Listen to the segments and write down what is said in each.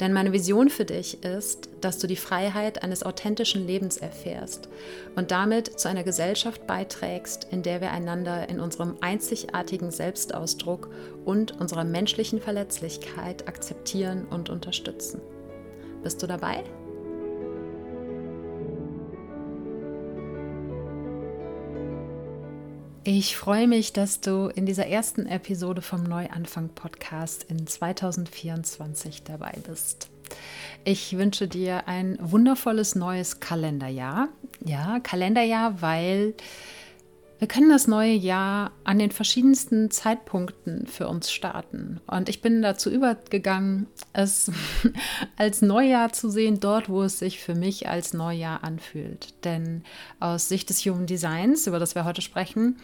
Denn meine Vision für dich ist, dass du die Freiheit eines authentischen Lebens erfährst und damit zu einer Gesellschaft beiträgst, in der wir einander in unserem einzigartigen Selbstausdruck und unserer menschlichen Verletzlichkeit akzeptieren und unterstützen. Bist du dabei? Ich freue mich, dass du in dieser ersten Episode vom Neuanfang Podcast in 2024 dabei bist. Ich wünsche dir ein wundervolles neues Kalenderjahr. Ja, Kalenderjahr, weil wir können das neue Jahr an den verschiedensten Zeitpunkten für uns starten. Und ich bin dazu übergegangen, es als Neujahr zu sehen, dort, wo es sich für mich als Neujahr anfühlt. Denn aus Sicht des Human Designs, über das wir heute sprechen,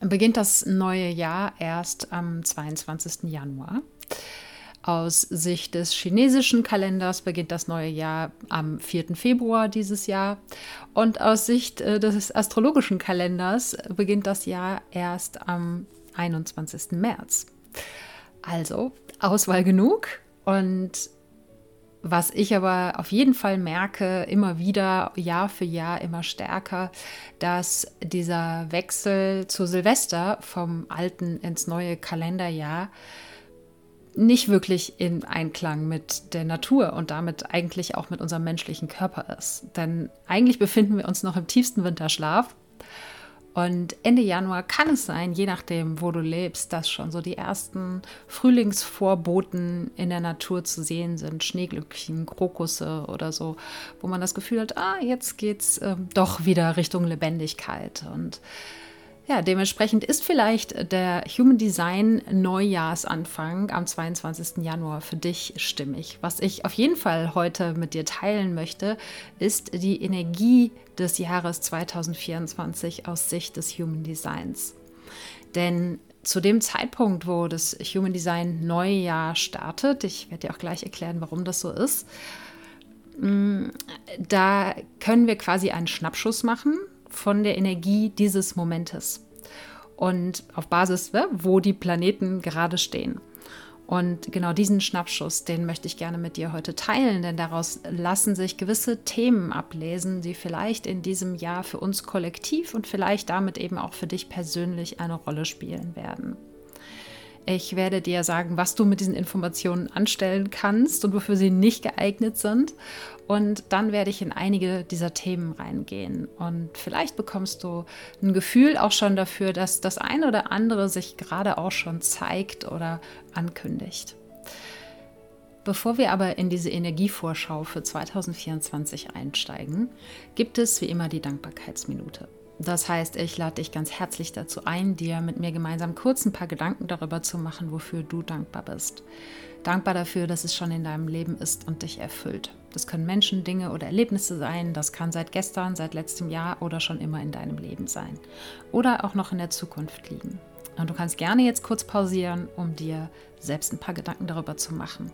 beginnt das neue Jahr erst am 22. Januar. Aus Sicht des chinesischen Kalenders beginnt das neue Jahr am 4. Februar dieses Jahr. Und aus Sicht äh, des astrologischen Kalenders beginnt das Jahr erst am 21. März. Also Auswahl genug. Und was ich aber auf jeden Fall merke, immer wieder, Jahr für Jahr, immer stärker, dass dieser Wechsel zu Silvester vom alten ins neue Kalenderjahr nicht wirklich in Einklang mit der Natur und damit eigentlich auch mit unserem menschlichen Körper ist. Denn eigentlich befinden wir uns noch im tiefsten Winterschlaf. Und Ende Januar kann es sein, je nachdem, wo du lebst, dass schon so die ersten Frühlingsvorboten in der Natur zu sehen sind. Schneeglöckchen, Krokusse oder so, wo man das Gefühl hat, ah, jetzt geht es äh, doch wieder Richtung Lebendigkeit. Und ja, dementsprechend ist vielleicht der Human Design Neujahrs-Anfang am 22. Januar für dich stimmig. Was ich auf jeden Fall heute mit dir teilen möchte, ist die Energie des Jahres 2024 aus Sicht des Human Designs. Denn zu dem Zeitpunkt, wo das Human Design Neujahr startet, ich werde dir auch gleich erklären, warum das so ist, mm, da können wir quasi einen Schnappschuss machen von der Energie dieses Momentes und auf Basis, ne, wo die Planeten gerade stehen. Und genau diesen Schnappschuss, den möchte ich gerne mit dir heute teilen, denn daraus lassen sich gewisse Themen ablesen, die vielleicht in diesem Jahr für uns kollektiv und vielleicht damit eben auch für dich persönlich eine Rolle spielen werden. Ich werde dir sagen, was du mit diesen Informationen anstellen kannst und wofür sie nicht geeignet sind. Und dann werde ich in einige dieser Themen reingehen. Und vielleicht bekommst du ein Gefühl auch schon dafür, dass das eine oder andere sich gerade auch schon zeigt oder ankündigt. Bevor wir aber in diese Energievorschau für 2024 einsteigen, gibt es wie immer die Dankbarkeitsminute. Das heißt, ich lade dich ganz herzlich dazu ein, dir mit mir gemeinsam kurz ein paar Gedanken darüber zu machen, wofür du dankbar bist. Dankbar dafür, dass es schon in deinem Leben ist und dich erfüllt. Das können Menschen, Dinge oder Erlebnisse sein. Das kann seit gestern, seit letztem Jahr oder schon immer in deinem Leben sein. Oder auch noch in der Zukunft liegen. Und du kannst gerne jetzt kurz pausieren, um dir selbst ein paar Gedanken darüber zu machen.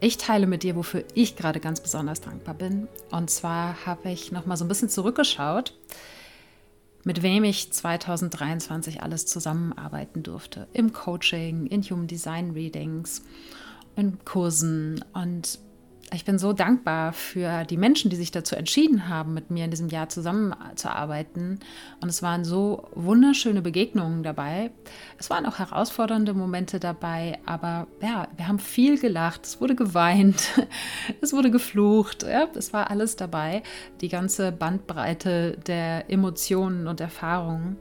Ich teile mit dir, wofür ich gerade ganz besonders dankbar bin. Und zwar habe ich noch mal so ein bisschen zurückgeschaut mit wem ich 2023 alles zusammenarbeiten durfte. Im Coaching, in Human Design Readings, in Kursen und ich bin so dankbar für die Menschen, die sich dazu entschieden haben, mit mir in diesem Jahr zusammenzuarbeiten. Und es waren so wunderschöne Begegnungen dabei. Es waren auch herausfordernde Momente dabei, aber ja, wir haben viel gelacht, es wurde geweint, es wurde geflucht, ja, es war alles dabei, die ganze Bandbreite der Emotionen und Erfahrungen.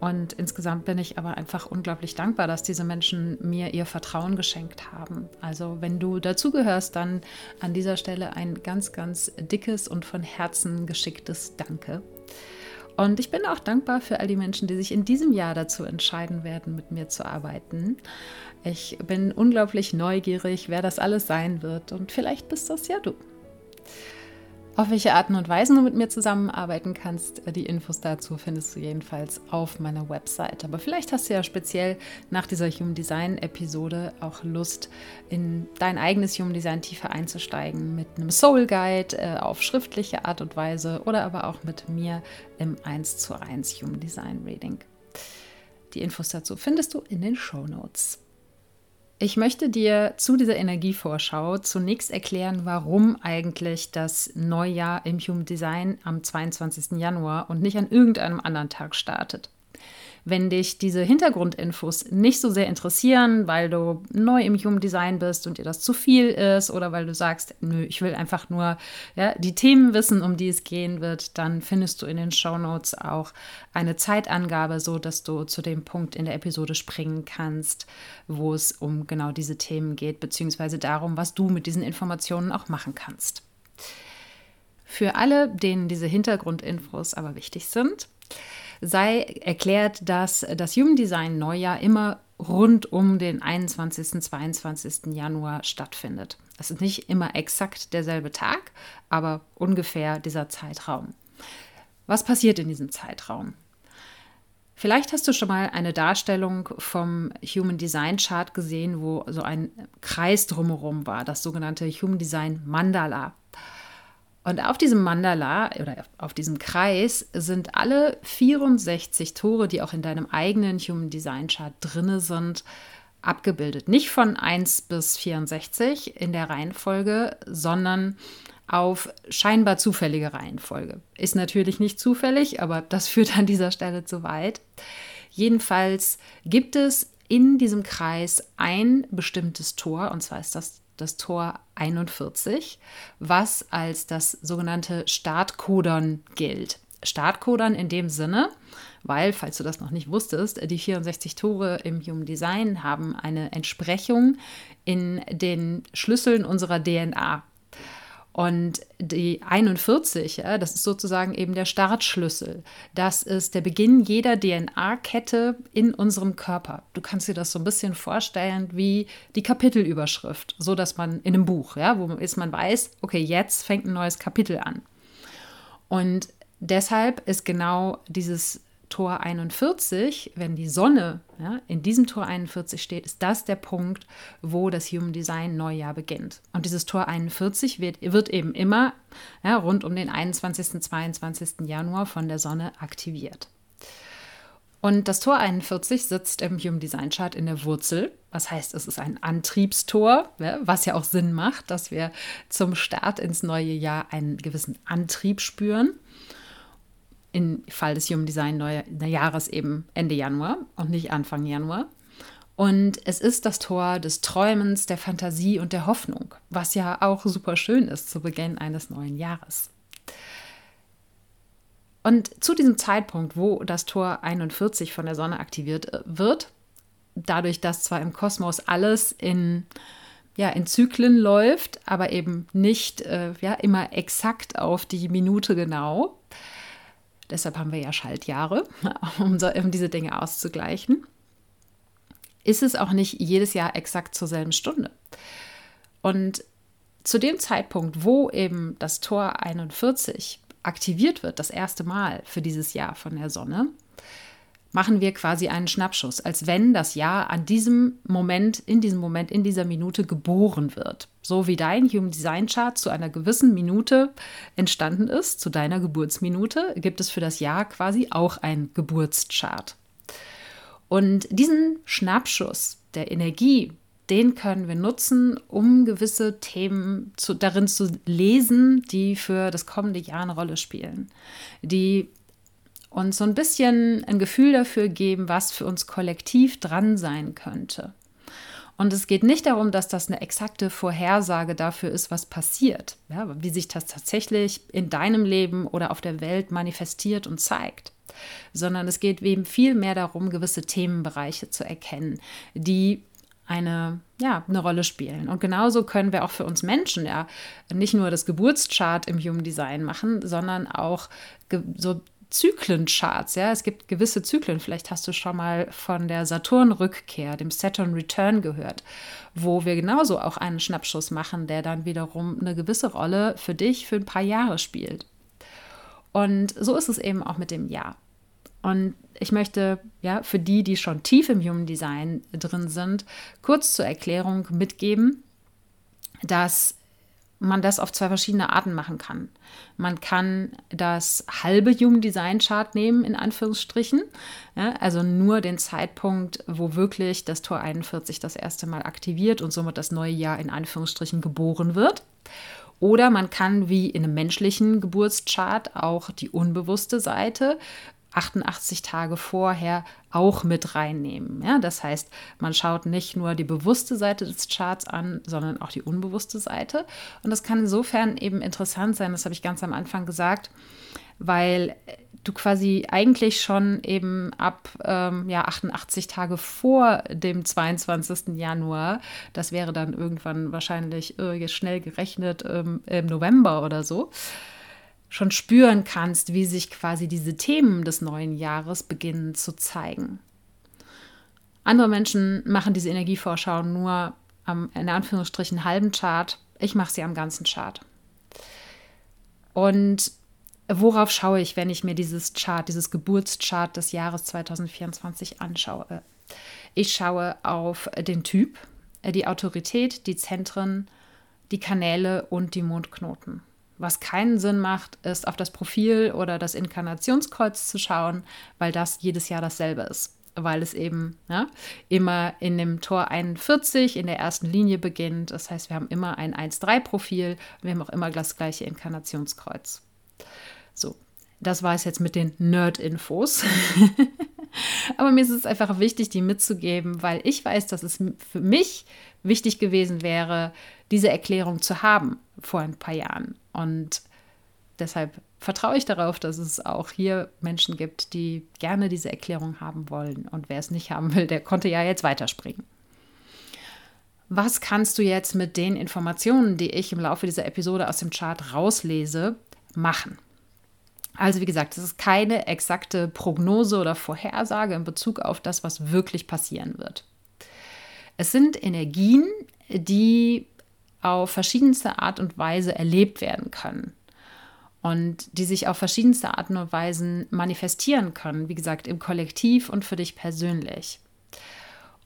Und insgesamt bin ich aber einfach unglaublich dankbar, dass diese Menschen mir ihr Vertrauen geschenkt haben. Also wenn du dazugehörst, dann an dieser Stelle ein ganz, ganz dickes und von Herzen geschicktes Danke. Und ich bin auch dankbar für all die Menschen, die sich in diesem Jahr dazu entscheiden werden, mit mir zu arbeiten. Ich bin unglaublich neugierig, wer das alles sein wird. Und vielleicht bist das ja du. Auf welche Arten und Weisen du mit mir zusammenarbeiten kannst, die Infos dazu findest du jedenfalls auf meiner Website. Aber vielleicht hast du ja speziell nach dieser Human Design Episode auch Lust, in dein eigenes Human Design tiefer einzusteigen mit einem Soul Guide äh, auf schriftliche Art und Weise oder aber auch mit mir im 1 zu 1 Human Design Reading. Die Infos dazu findest du in den Show Notes. Ich möchte dir zu dieser Energievorschau zunächst erklären, warum eigentlich das Neujahr im Human Design am 22. Januar und nicht an irgendeinem anderen Tag startet. Wenn dich diese Hintergrundinfos nicht so sehr interessieren, weil du neu im Human Design bist und dir das zu viel ist oder weil du sagst, nö, ich will einfach nur ja, die Themen wissen, um die es gehen wird, dann findest du in den Show Notes auch eine Zeitangabe, so dass du zu dem Punkt in der Episode springen kannst, wo es um genau diese Themen geht, beziehungsweise darum, was du mit diesen Informationen auch machen kannst. Für alle, denen diese Hintergrundinfos aber wichtig sind, sei erklärt, dass das Human Design Neujahr immer rund um den 21. 22. Januar stattfindet. Das ist nicht immer exakt derselbe Tag, aber ungefähr dieser Zeitraum. Was passiert in diesem Zeitraum? Vielleicht hast du schon mal eine Darstellung vom Human Design Chart gesehen, wo so ein Kreis drumherum war, das sogenannte Human Design Mandala. Und auf diesem Mandala oder auf diesem Kreis sind alle 64 Tore, die auch in deinem eigenen Human Design Chart drinne sind, abgebildet. Nicht von 1 bis 64 in der Reihenfolge, sondern auf scheinbar zufällige Reihenfolge. Ist natürlich nicht zufällig, aber das führt an dieser Stelle zu weit. Jedenfalls gibt es in diesem Kreis ein bestimmtes Tor, und zwar ist das das Tor 41, was als das sogenannte Startcodon gilt. Startcodon in dem Sinne, weil, falls du das noch nicht wusstest, die 64 Tore im Human Design haben eine Entsprechung in den Schlüsseln unserer DNA. Und die 41, ja, das ist sozusagen eben der Startschlüssel. Das ist der Beginn jeder DNA-Kette in unserem Körper. Du kannst dir das so ein bisschen vorstellen wie die Kapitelüberschrift, so dass man in einem Buch, ja, wo ist, man weiß, okay, jetzt fängt ein neues Kapitel an. Und deshalb ist genau dieses Tor 41, wenn die Sonne ja, in diesem Tor 41 steht, ist das der Punkt, wo das Human Design Neujahr beginnt. Und dieses Tor 41 wird, wird eben immer ja, rund um den 21. 22. Januar von der Sonne aktiviert. Und das Tor 41 sitzt im Human Design Chart in der Wurzel. Was heißt, es ist ein Antriebstor, was ja auch Sinn macht, dass wir zum Start ins neue Jahr einen gewissen Antrieb spüren im Fall des Human Design Jahres eben Ende Januar und nicht Anfang Januar. Und es ist das Tor des Träumens, der Fantasie und der Hoffnung, was ja auch super schön ist zu Beginn eines neuen Jahres. Und zu diesem Zeitpunkt, wo das Tor 41 von der Sonne aktiviert äh, wird, dadurch, dass zwar im Kosmos alles in, ja, in Zyklen läuft, aber eben nicht äh, ja, immer exakt auf die Minute genau, deshalb haben wir ja Schaltjahre, um, so, um diese Dinge auszugleichen, ist es auch nicht jedes Jahr exakt zur selben Stunde. Und zu dem Zeitpunkt, wo eben das Tor 41 aktiviert wird, das erste Mal für dieses Jahr von der Sonne, machen wir quasi einen Schnappschuss, als wenn das Jahr an diesem Moment, in diesem Moment, in dieser Minute geboren wird. So wie dein Human Design Chart zu einer gewissen Minute entstanden ist, zu deiner Geburtsminute, gibt es für das Jahr quasi auch ein Geburtschart. Und diesen Schnappschuss der Energie, den können wir nutzen, um gewisse Themen zu, darin zu lesen, die für das kommende Jahr eine Rolle spielen, die und so ein bisschen ein Gefühl dafür geben, was für uns kollektiv dran sein könnte. Und es geht nicht darum, dass das eine exakte Vorhersage dafür ist, was passiert, ja, wie sich das tatsächlich in deinem Leben oder auf der Welt manifestiert und zeigt, sondern es geht eben viel mehr darum, gewisse Themenbereiche zu erkennen, die eine, ja, eine Rolle spielen. Und genauso können wir auch für uns Menschen ja nicht nur das Geburtschart im Human Design machen, sondern auch so Zyklencharts. Ja, es gibt gewisse Zyklen. Vielleicht hast du schon mal von der Saturn-Rückkehr, dem Saturn Return gehört, wo wir genauso auch einen Schnappschuss machen, der dann wiederum eine gewisse Rolle für dich für ein paar Jahre spielt. Und so ist es eben auch mit dem Jahr. Und ich möchte ja für die, die schon tief im Human Design drin sind, kurz zur Erklärung mitgeben, dass man das auf zwei verschiedene Arten machen kann. Man kann das halbe Human Design Chart nehmen, in Anführungsstrichen, ja, also nur den Zeitpunkt, wo wirklich das Tor 41 das erste Mal aktiviert und somit das neue Jahr in Anführungsstrichen geboren wird. Oder man kann wie in einem menschlichen Geburtschart auch die unbewusste Seite 88 Tage vorher auch mit reinnehmen. Ja, das heißt, man schaut nicht nur die bewusste Seite des Charts an, sondern auch die unbewusste Seite. Und das kann insofern eben interessant sein, das habe ich ganz am Anfang gesagt, weil du quasi eigentlich schon eben ab ähm, ja, 88 Tage vor dem 22. Januar, das wäre dann irgendwann wahrscheinlich äh, schnell gerechnet ähm, im November oder so, schon spüren kannst, wie sich quasi diese Themen des neuen Jahres beginnen zu zeigen. Andere Menschen machen diese Energievorschau nur am, in Anführungsstrichen, halben Chart. Ich mache sie am ganzen Chart. Und worauf schaue ich, wenn ich mir dieses Chart, dieses Geburtschart des Jahres 2024 anschaue? Ich schaue auf den Typ, die Autorität, die Zentren, die Kanäle und die Mondknoten. Was keinen Sinn macht, ist auf das Profil oder das Inkarnationskreuz zu schauen, weil das jedes Jahr dasselbe ist. Weil es eben ja, immer in dem Tor 41 in der ersten Linie beginnt. Das heißt, wir haben immer ein 1-3-Profil. Wir haben auch immer das gleiche Inkarnationskreuz. So, das war es jetzt mit den Nerd-Infos. Aber mir ist es einfach wichtig, die mitzugeben, weil ich weiß, dass es für mich wichtig gewesen wäre, diese Erklärung zu haben vor ein paar Jahren. Und deshalb vertraue ich darauf, dass es auch hier Menschen gibt, die gerne diese Erklärung haben wollen. Und wer es nicht haben will, der konnte ja jetzt weiterspringen. Was kannst du jetzt mit den Informationen, die ich im Laufe dieser Episode aus dem Chart rauslese, machen? Also wie gesagt, es ist keine exakte Prognose oder Vorhersage in Bezug auf das, was wirklich passieren wird. Es sind Energien, die auf verschiedenste Art und Weise erlebt werden können und die sich auf verschiedenste Arten und Weisen manifestieren können, wie gesagt, im Kollektiv und für dich persönlich.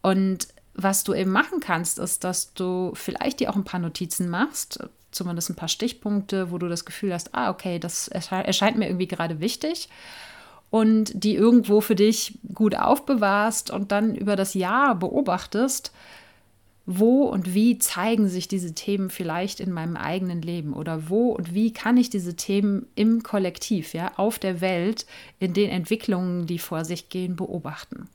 Und was du eben machen kannst, ist, dass du vielleicht dir auch ein paar Notizen machst, zumindest ein paar Stichpunkte, wo du das Gefühl hast, ah, okay, das erscheint mir irgendwie gerade wichtig und die irgendwo für dich gut aufbewahrst und dann über das Jahr beobachtest, wo und wie zeigen sich diese Themen vielleicht in meinem eigenen Leben oder wo und wie kann ich diese Themen im Kollektiv, ja, auf der Welt, in den Entwicklungen, die vor sich gehen, beobachten?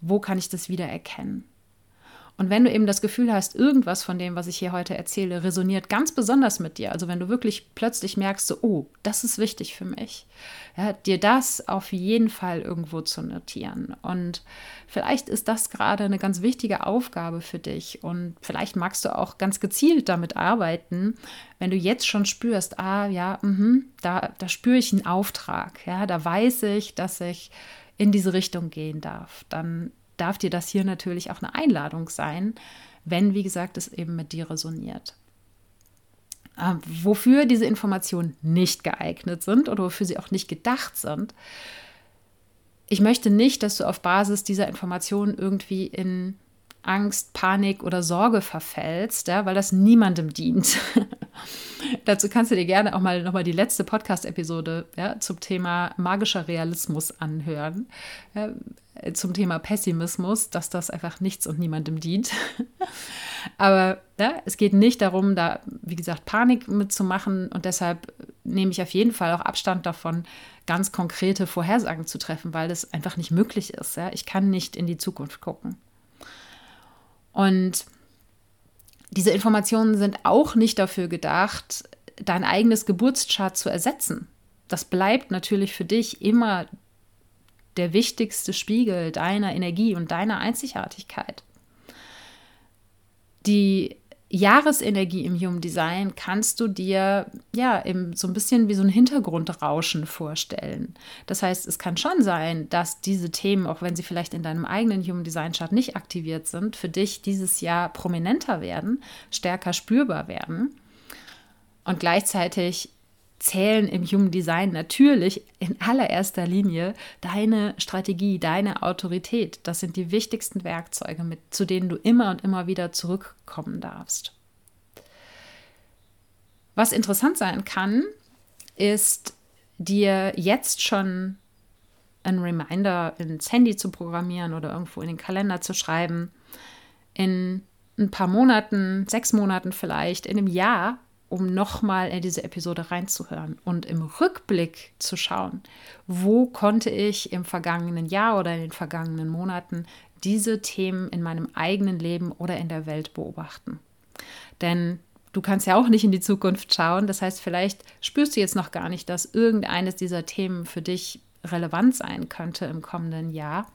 Wo kann ich das wieder erkennen? Und wenn du eben das Gefühl hast, irgendwas von dem, was ich hier heute erzähle, resoniert ganz besonders mit dir, also wenn du wirklich plötzlich merkst, so, oh, das ist wichtig für mich, ja, dir das auf jeden Fall irgendwo zu notieren. Und vielleicht ist das gerade eine ganz wichtige Aufgabe für dich und vielleicht magst du auch ganz gezielt damit arbeiten, wenn du jetzt schon spürst, ah ja, mh, da, da spüre ich einen Auftrag, ja, da weiß ich, dass ich in diese Richtung gehen darf, dann darf dir das hier natürlich auch eine Einladung sein, wenn, wie gesagt, es eben mit dir resoniert. Ähm, wofür diese Informationen nicht geeignet sind oder wofür sie auch nicht gedacht sind. Ich möchte nicht, dass du auf Basis dieser Informationen irgendwie in Angst, Panik oder Sorge verfällst, ja, weil das niemandem dient. Dazu kannst du dir gerne auch mal nochmal die letzte Podcast-Episode ja, zum Thema magischer Realismus anhören. Ja, zum Thema Pessimismus, dass das einfach nichts und niemandem dient. Aber ja, es geht nicht darum, da, wie gesagt, Panik mitzumachen und deshalb nehme ich auf jeden Fall auch Abstand davon, ganz konkrete Vorhersagen zu treffen, weil das einfach nicht möglich ist. Ich kann nicht in die Zukunft gucken. Und diese Informationen sind auch nicht dafür gedacht, dein eigenes Geburtschart zu ersetzen. Das bleibt natürlich für dich immer der wichtigste Spiegel deiner Energie und deiner Einzigartigkeit. Die Jahresenergie im Human Design kannst du dir ja im, so ein bisschen wie so ein Hintergrundrauschen vorstellen. Das heißt, es kann schon sein, dass diese Themen, auch wenn sie vielleicht in deinem eigenen Human Design Chart nicht aktiviert sind, für dich dieses Jahr prominenter werden, stärker spürbar werden. Und gleichzeitig zählen im Human Design natürlich in allererster Linie deine Strategie, deine Autorität. Das sind die wichtigsten Werkzeuge, mit, zu denen du immer und immer wieder zurückkommen darfst. Was interessant sein kann, ist dir jetzt schon ein Reminder ins Handy zu programmieren oder irgendwo in den Kalender zu schreiben. In ein paar Monaten, sechs Monaten vielleicht, in einem Jahr um nochmal in diese Episode reinzuhören und im Rückblick zu schauen, wo konnte ich im vergangenen Jahr oder in den vergangenen Monaten diese Themen in meinem eigenen Leben oder in der Welt beobachten. Denn du kannst ja auch nicht in die Zukunft schauen. Das heißt, vielleicht spürst du jetzt noch gar nicht, dass irgendeines dieser Themen für dich relevant sein könnte im kommenden Jahr.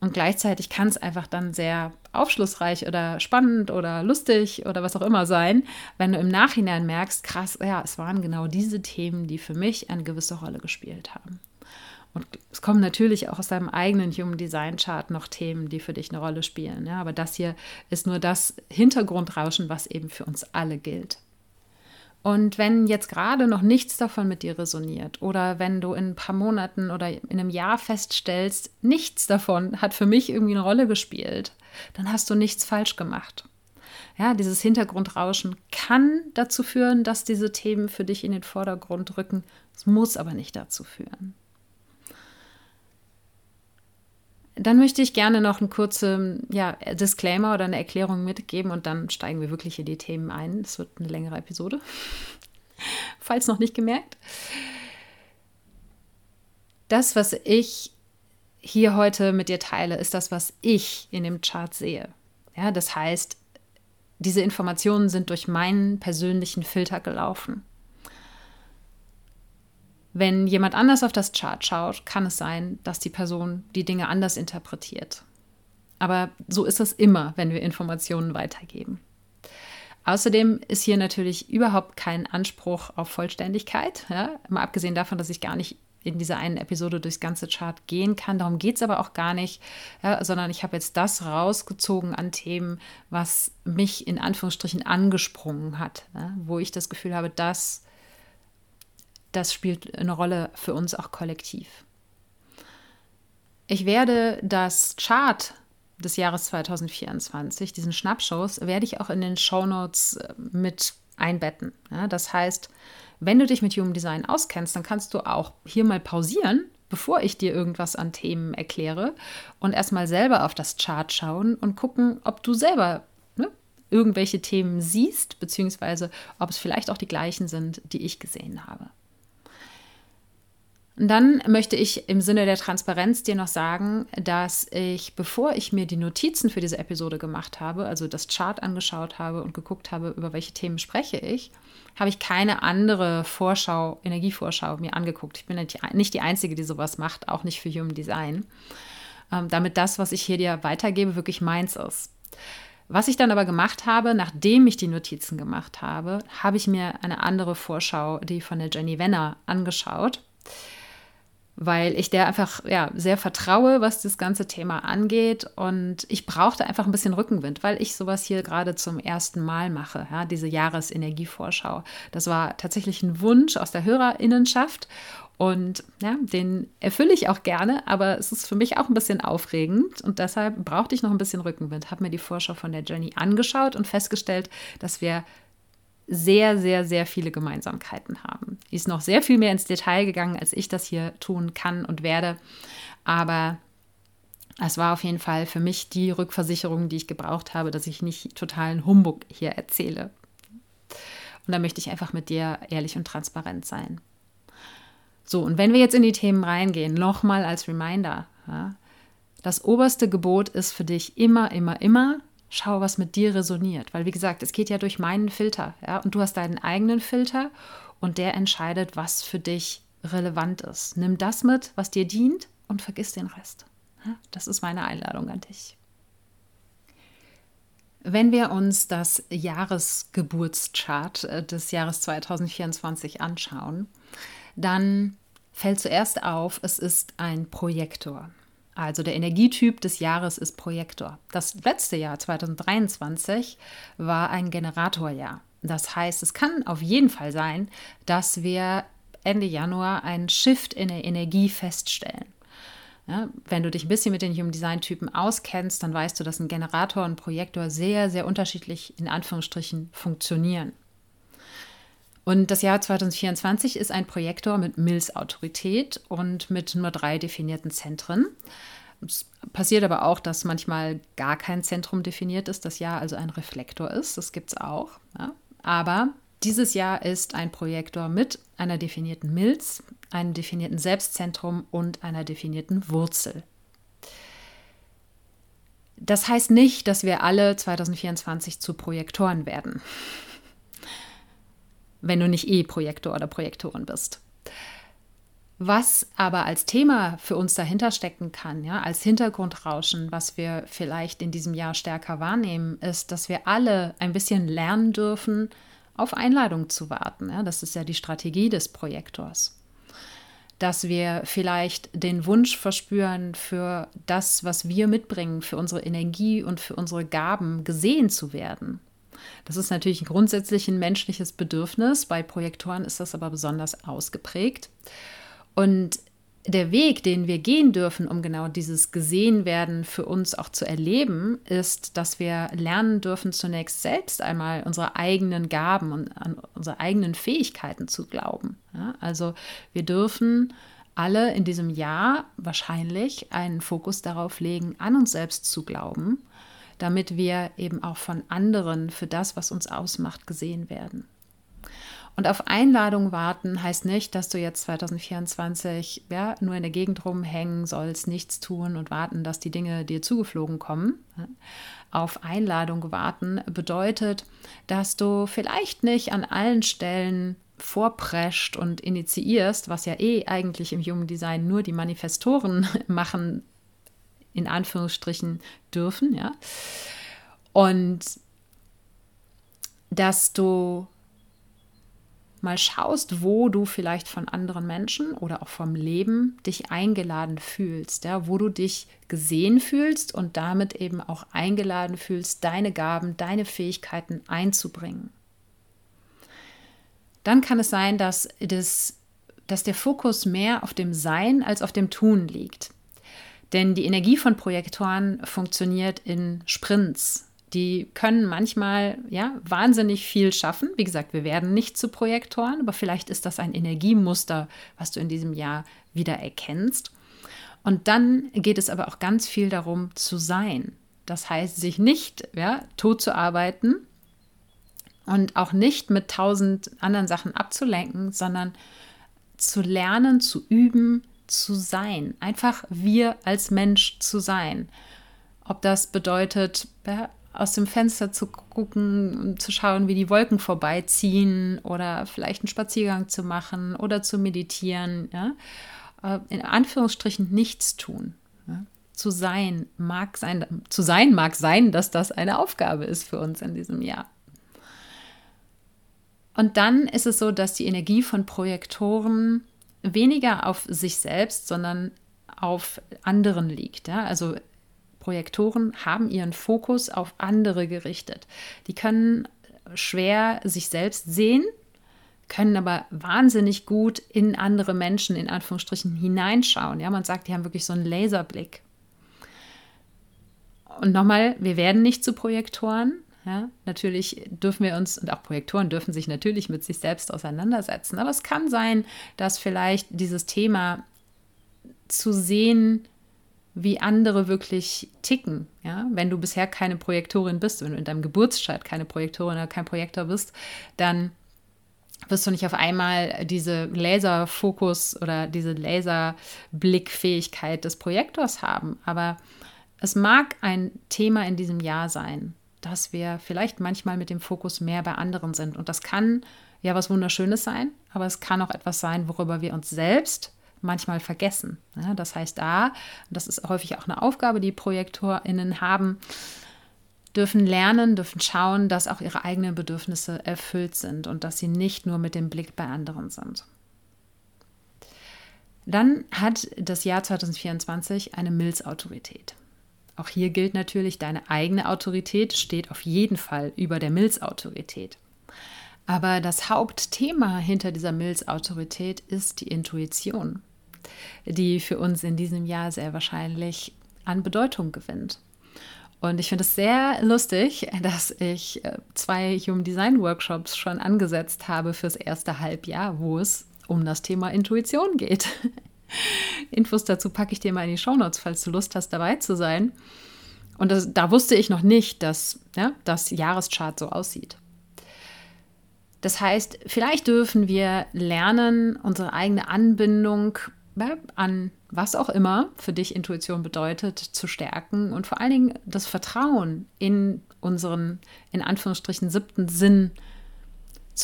Und gleichzeitig kann es einfach dann sehr aufschlussreich oder spannend oder lustig oder was auch immer sein, wenn du im Nachhinein merkst, krass, ja, es waren genau diese Themen, die für mich eine gewisse Rolle gespielt haben. Und es kommen natürlich auch aus deinem eigenen Human Design Chart noch Themen, die für dich eine Rolle spielen. Ja, aber das hier ist nur das Hintergrundrauschen, was eben für uns alle gilt. Und wenn jetzt gerade noch nichts davon mit dir resoniert oder wenn du in ein paar Monaten oder in einem Jahr feststellst, nichts davon hat für mich irgendwie eine Rolle gespielt, dann hast du nichts falsch gemacht. Ja, dieses Hintergrundrauschen kann dazu führen, dass diese Themen für dich in den Vordergrund rücken. Es muss aber nicht dazu führen. Dann möchte ich gerne noch einen kurzen ja, Disclaimer oder eine Erklärung mitgeben und dann steigen wir wirklich in die Themen ein. Es wird eine längere Episode, falls noch nicht gemerkt. Das, was ich hier heute mit dir teile, ist das, was ich in dem Chart sehe. Ja, das heißt, diese Informationen sind durch meinen persönlichen Filter gelaufen. Wenn jemand anders auf das Chart schaut, kann es sein, dass die Person die Dinge anders interpretiert. Aber so ist es immer, wenn wir Informationen weitergeben. Außerdem ist hier natürlich überhaupt kein Anspruch auf Vollständigkeit, ja? mal abgesehen davon, dass ich gar nicht in dieser einen Episode durchs ganze Chart gehen kann. Darum geht es aber auch gar nicht, ja, sondern ich habe jetzt das rausgezogen an Themen, was mich in Anführungsstrichen angesprungen hat, ja? wo ich das Gefühl habe, dass das spielt eine Rolle für uns auch kollektiv. Ich werde das Chart des Jahres 2024, diesen Schnappshows, werde ich auch in den Shownotes äh, mit einbetten. Ja, das heißt, wenn du dich mit Human Design auskennst, dann kannst du auch hier mal pausieren, bevor ich dir irgendwas an Themen erkläre und erstmal selber auf das Chart schauen und gucken, ob du selber ne, irgendwelche Themen siehst, beziehungsweise ob es vielleicht auch die gleichen sind, die ich gesehen habe. Und dann möchte ich im Sinne der Transparenz dir noch sagen, dass ich, bevor ich mir die Notizen für diese Episode gemacht habe, also das Chart angeschaut habe und geguckt habe, über welche Themen spreche ich, habe ich keine andere Vorschau, Energievorschau mir angeguckt. Ich bin nicht die Einzige, die sowas macht, auch nicht für Human Design. Ähm, damit das, was ich hier dir weitergebe, wirklich meins ist. Was ich dann aber gemacht habe, nachdem ich die Notizen gemacht habe, habe ich mir eine andere Vorschau, die von der Jenny Wenner, angeschaut weil ich der einfach ja, sehr vertraue, was das ganze Thema angeht. Und ich brauchte einfach ein bisschen Rückenwind, weil ich sowas hier gerade zum ersten Mal mache, ja, diese Jahresenergievorschau. Das war tatsächlich ein Wunsch aus der Hörerinnenschaft. Und ja, den erfülle ich auch gerne, aber es ist für mich auch ein bisschen aufregend und deshalb brauchte ich noch ein bisschen Rückenwind. Habe mir die Vorschau von der Jenny angeschaut und festgestellt, dass wir sehr, sehr, sehr viele Gemeinsamkeiten haben. Die ist noch sehr viel mehr ins Detail gegangen, als ich das hier tun kann und werde. Aber es war auf jeden Fall für mich die Rückversicherung, die ich gebraucht habe, dass ich nicht totalen Humbug hier erzähle. Und da möchte ich einfach mit dir ehrlich und transparent sein. So, und wenn wir jetzt in die Themen reingehen, nochmal als Reminder, ja, das oberste Gebot ist für dich immer, immer, immer, schau, was mit dir resoniert. Weil, wie gesagt, es geht ja durch meinen Filter. Ja? Und du hast deinen eigenen Filter und der entscheidet, was für dich relevant ist. Nimm das mit, was dir dient und vergiss den Rest. Das ist meine Einladung an dich. Wenn wir uns das Jahresgeburtschart äh, des Jahres 2024 anschauen, dann fällt zuerst auf, es ist ein Projektor. Also der Energietyp des Jahres ist Projektor. Das letzte Jahr 2023 war ein Generatorjahr. Das heißt, es kann auf jeden Fall sein, dass wir Ende Januar einen Shift in der Energie feststellen. Ja, wenn du dich ein bisschen mit den Human Design Typen auskennst, dann weißt du, dass ein Generator und ein Projektor sehr, sehr unterschiedlich in Anführungsstrichen funktionieren. Und das Jahr 2024 ist ein Projektor mit Mills-Autorität und mit nur drei definierten Zentren. Es passiert aber auch, dass manchmal gar kein Zentrum definiert ist, das Jahr also ein Reflektor ist. Das gibt es auch. Ja. Aber dieses Jahr ist ein Projektor mit einer definierten Milz, einem definierten Selbstzentrum und einer definierten Wurzel. Das heißt nicht, dass wir alle 2024 zu Projektoren werden, wenn du nicht eh Projektor oder Projektorin bist. Was aber als Thema für uns dahinter stecken kann, ja, als Hintergrundrauschen, was wir vielleicht in diesem Jahr stärker wahrnehmen, ist, dass wir alle ein bisschen lernen dürfen, auf Einladung zu warten. Ja. Das ist ja die Strategie des Projektors. Dass wir vielleicht den Wunsch verspüren, für das, was wir mitbringen, für unsere Energie und für unsere Gaben gesehen zu werden. Das ist natürlich grundsätzlich ein menschliches Bedürfnis. Bei Projektoren ist das aber besonders ausgeprägt. Und der Weg, den wir gehen dürfen, um genau dieses Gesehenwerden für uns auch zu erleben, ist, dass wir lernen dürfen, zunächst selbst einmal unsere eigenen Gaben und an unsere eigenen Fähigkeiten zu glauben. Ja, also wir dürfen alle in diesem Jahr wahrscheinlich einen Fokus darauf legen, an uns selbst zu glauben, damit wir eben auch von anderen für das, was uns ausmacht, gesehen werden. Und auf Einladung warten heißt nicht, dass du jetzt 2024 ja, nur in der Gegend rumhängen sollst, nichts tun und warten, dass die Dinge dir zugeflogen kommen. Auf Einladung warten bedeutet, dass du vielleicht nicht an allen Stellen vorprescht und initiierst, was ja eh eigentlich im Human Design nur die Manifestoren machen, in Anführungsstrichen dürfen, ja. Und dass du mal schaust, wo du vielleicht von anderen Menschen oder auch vom Leben dich eingeladen fühlst, ja, wo du dich gesehen fühlst und damit eben auch eingeladen fühlst, deine Gaben, deine Fähigkeiten einzubringen. Dann kann es sein, dass, das, dass der Fokus mehr auf dem Sein als auf dem Tun liegt. Denn die Energie von Projektoren funktioniert in Sprints, die können manchmal ja wahnsinnig viel schaffen. Wie gesagt, wir werden nicht zu Projektoren, aber vielleicht ist das ein Energiemuster, was du in diesem Jahr wieder erkennst. Und dann geht es aber auch ganz viel darum zu sein. Das heißt, sich nicht ja, tot zu arbeiten und auch nicht mit tausend anderen Sachen abzulenken, sondern zu lernen, zu üben, zu sein. Einfach wir als Mensch zu sein. Ob das bedeutet, aus dem Fenster zu gucken, zu schauen, wie die Wolken vorbeiziehen oder vielleicht einen Spaziergang zu machen oder zu meditieren. Ja? Äh, in Anführungsstrichen nichts tun. Ja? Zu sein mag sein, zu sein mag sein, dass das eine Aufgabe ist für uns in diesem Jahr. Und dann ist es so, dass die Energie von Projektoren weniger auf sich selbst, sondern auf anderen liegt. Ja? Also Projektoren haben ihren Fokus auf andere gerichtet. Die können schwer sich selbst sehen, können aber wahnsinnig gut in andere Menschen in Anführungsstrichen hineinschauen. Ja, man sagt, die haben wirklich so einen Laserblick. Und nochmal, wir werden nicht zu Projektoren. Ja, natürlich dürfen wir uns, und auch Projektoren dürfen sich natürlich mit sich selbst auseinandersetzen. Aber es kann sein, dass vielleicht dieses Thema zu sehen, wie andere wirklich ticken. Ja? Wenn du bisher keine Projektorin bist, wenn du in deinem Geburtschart keine Projektorin oder kein Projektor bist, dann wirst du nicht auf einmal diese Laserfokus oder diese Laserblickfähigkeit des Projektors haben. Aber es mag ein Thema in diesem Jahr sein, dass wir vielleicht manchmal mit dem Fokus mehr bei anderen sind. Und das kann ja was Wunderschönes sein, aber es kann auch etwas sein, worüber wir uns selbst manchmal vergessen. Ja, das heißt, da, das ist häufig auch eine Aufgabe, die ProjektorInnen haben, dürfen lernen, dürfen schauen, dass auch ihre eigenen Bedürfnisse erfüllt sind und dass sie nicht nur mit dem Blick bei anderen sind. Dann hat das Jahr 2024 eine Milzautorität. Auch hier gilt natürlich, deine eigene Autorität steht auf jeden Fall über der Milzautorität. Aber das Hauptthema hinter dieser Milzautorität ist die Intuition, die für uns in diesem Jahr sehr wahrscheinlich an Bedeutung gewinnt. Und ich finde es sehr lustig, dass ich äh, zwei Human Design Workshops schon angesetzt habe fürs erste Halbjahr, wo es um das Thema Intuition geht. Infos dazu packe ich dir mal in die Shownotes, falls du Lust hast, dabei zu sein. Und das, da wusste ich noch nicht, dass ja, das Jahreschart so aussieht. Das heißt, vielleicht dürfen wir lernen, unsere eigene Anbindung an was auch immer für dich Intuition bedeutet, zu stärken und vor allen Dingen das Vertrauen in unseren, in Anführungsstrichen, siebten Sinn zu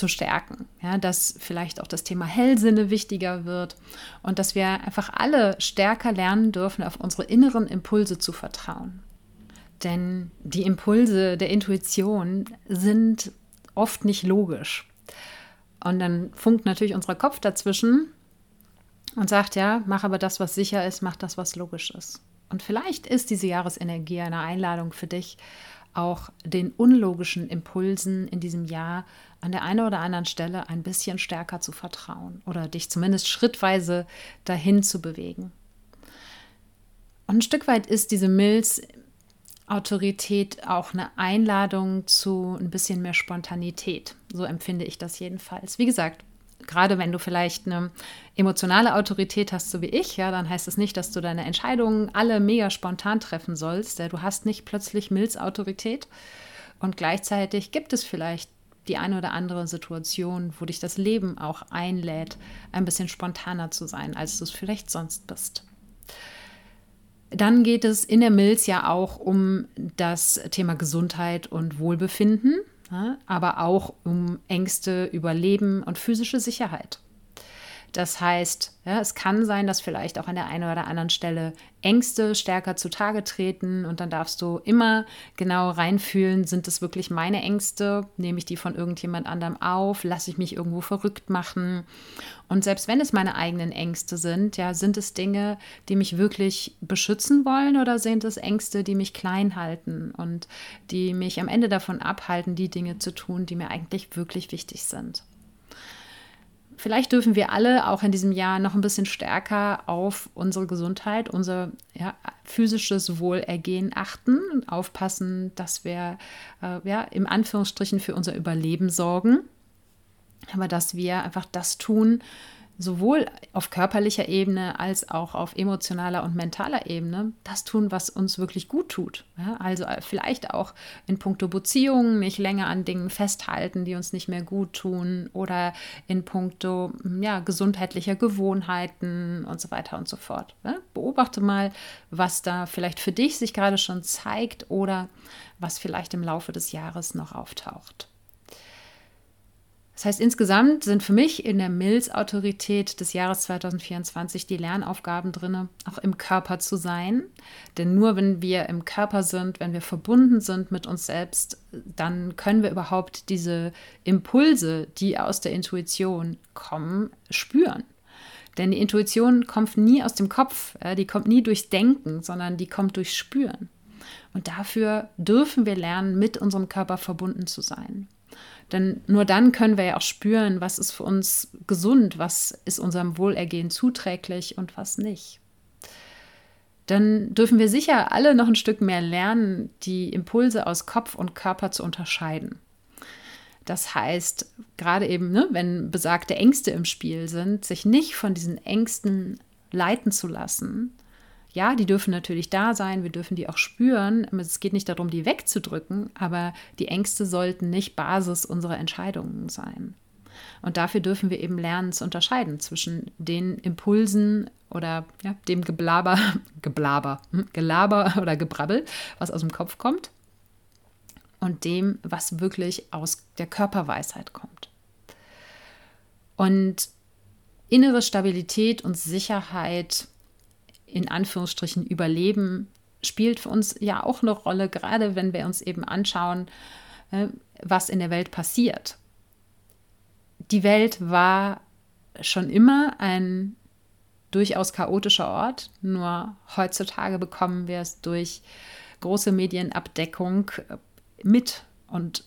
stärken. Ja, dass vielleicht auch das Thema Hellsinne wichtiger wird und dass wir einfach alle stärker lernen dürfen, auf unsere inneren Impulse zu vertrauen. Denn die Impulse der Intuition sind oft nicht logisch. Und dann funkt natürlich unser Kopf dazwischen und sagt, ja, mach aber das, was sicher ist, mach das, was logisch ist. Und vielleicht ist diese Jahresenergie eine Einladung für dich, auch den unlogischen Impulsen in diesem Jahr an der einen oder anderen Stelle ein bisschen stärker zu vertrauen oder dich zumindest schrittweise dahin zu bewegen. Und ein Stück weit ist diese Milz Autorität auch eine Einladung zu ein bisschen mehr Spontanität. So empfinde ich das jedenfalls. Wie gesagt, gerade wenn du vielleicht eine emotionale Autorität hast, so wie ich, ja, dann heißt es das nicht, dass du deine Entscheidungen alle mega spontan treffen sollst. Du hast nicht plötzlich Milzautorität. Und gleichzeitig gibt es vielleicht die eine oder andere Situation, wo dich das Leben auch einlädt, ein bisschen spontaner zu sein, als du es vielleicht sonst bist. Dann geht es in der Milz ja auch um das Thema Gesundheit und Wohlbefinden, aber auch um Ängste, Überleben und physische Sicherheit. Das heißt, ja, es kann sein, dass vielleicht auch an der einen oder anderen Stelle Ängste stärker zutage treten und dann darfst du immer genau reinfühlen, sind es wirklich meine Ängste? Nehme ich die von irgendjemand anderem auf? Lasse ich mich irgendwo verrückt machen? Und selbst wenn es meine eigenen Ängste sind, ja, sind es Dinge, die mich wirklich beschützen wollen oder sind es Ängste, die mich klein halten und die mich am Ende davon abhalten, die Dinge zu tun, die mir eigentlich wirklich wichtig sind? Vielleicht dürfen wir alle auch in diesem Jahr noch ein bisschen stärker auf unsere Gesundheit, unser ja, physisches Wohlergehen achten und aufpassen, dass wir äh, ja, im Anführungsstrichen für unser Überleben sorgen. Aber dass wir einfach das tun, sowohl auf körperlicher Ebene als auch auf emotionaler und mentaler Ebene das tun, was uns wirklich gut tut. Ja, also äh, vielleicht auch in puncto Beziehungen nicht länger an Dingen festhalten, die uns nicht mehr gut tun oder in puncto hm, ja, gesundheitlicher Gewohnheiten und so weiter und so fort. Ja, beobachte mal, was da vielleicht für dich sich gerade schon zeigt oder was vielleicht im Laufe des Jahres noch auftaucht. Das heißt, insgesamt sind für mich in der Milz-Autorität des Jahres 2024 die Lernaufgaben drin, auch im Körper zu sein. Denn nur wenn wir im Körper sind, wenn wir verbunden sind mit uns selbst, dann können wir überhaupt diese Impulse, die aus der Intuition kommen, spüren. Denn die Intuition kommt nie aus dem Kopf, die kommt nie durchs Denken, sondern die kommt durchs Spüren. Und dafür dürfen wir lernen, mit unserem Körper verbunden zu sein. Denn nur dann können wir ja auch spüren, was ist für uns gesund, was ist unserem Wohlergehen zuträglich und was nicht. Dann dürfen wir sicher alle noch ein Stück mehr lernen, die Impulse aus Kopf und Körper zu unterscheiden. Das heißt, gerade eben, ne, wenn besagte Ängste im Spiel sind, sich nicht von diesen Ängsten leiten zu lassen, ja, die dürfen natürlich da sein, wir dürfen die auch spüren. Es geht nicht darum, die wegzudrücken, aber die Ängste sollten nicht Basis unserer Entscheidungen sein. Und dafür dürfen wir eben lernen zu unterscheiden zwischen den Impulsen oder ja, dem Geblaber, Geblaber, hm, Gelaber oder Gebrabbel, was aus dem Kopf kommt, und dem, was wirklich aus der Körperweisheit kommt. Und innere Stabilität und Sicherheit in Anführungsstrichen überleben spielt für uns ja auch eine Rolle, gerade wenn wir uns eben anschauen, äh, was in der Welt passiert. Die Welt war schon immer ein durchaus chaotischer Ort, nur heutzutage bekommen wir es durch große Medienabdeckung äh, mit und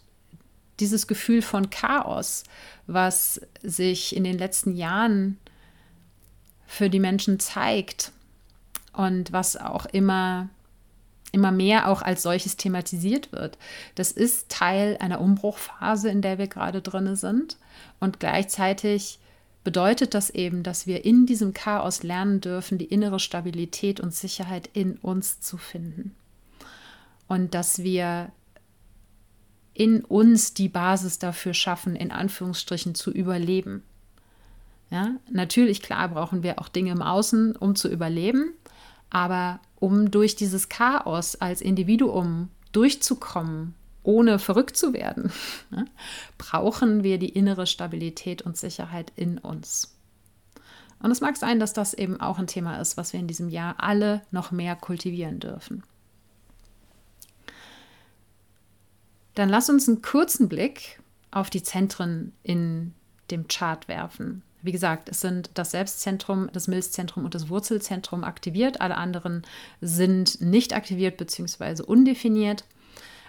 dieses Gefühl von Chaos, was sich in den letzten Jahren für die Menschen zeigt und was auch immer immer mehr auch als solches thematisiert wird. Das ist Teil einer Umbruchphase, in der wir gerade drin sind. Und gleichzeitig bedeutet das eben, dass wir in diesem Chaos lernen dürfen, die innere Stabilität und Sicherheit in uns zu finden. Und dass wir in uns die Basis dafür schaffen, in Anführungsstrichen zu überleben. Ja, natürlich, klar, brauchen wir auch Dinge im Außen, um zu überleben, aber um durch dieses Chaos als Individuum durchzukommen, ohne verrückt zu werden, ja, brauchen wir die innere Stabilität und Sicherheit in uns. Und es mag sein, dass das eben auch ein Thema ist, was wir in diesem Jahr alle noch mehr kultivieren dürfen. Dann lass uns einen kurzen Blick auf die Zentren in dem Chart werfen. Wie gesagt, es sind das Selbstzentrum, das Milzzentrum und das Wurzelzentrum aktiviert. Alle anderen sind nicht aktiviert bzw. undefiniert.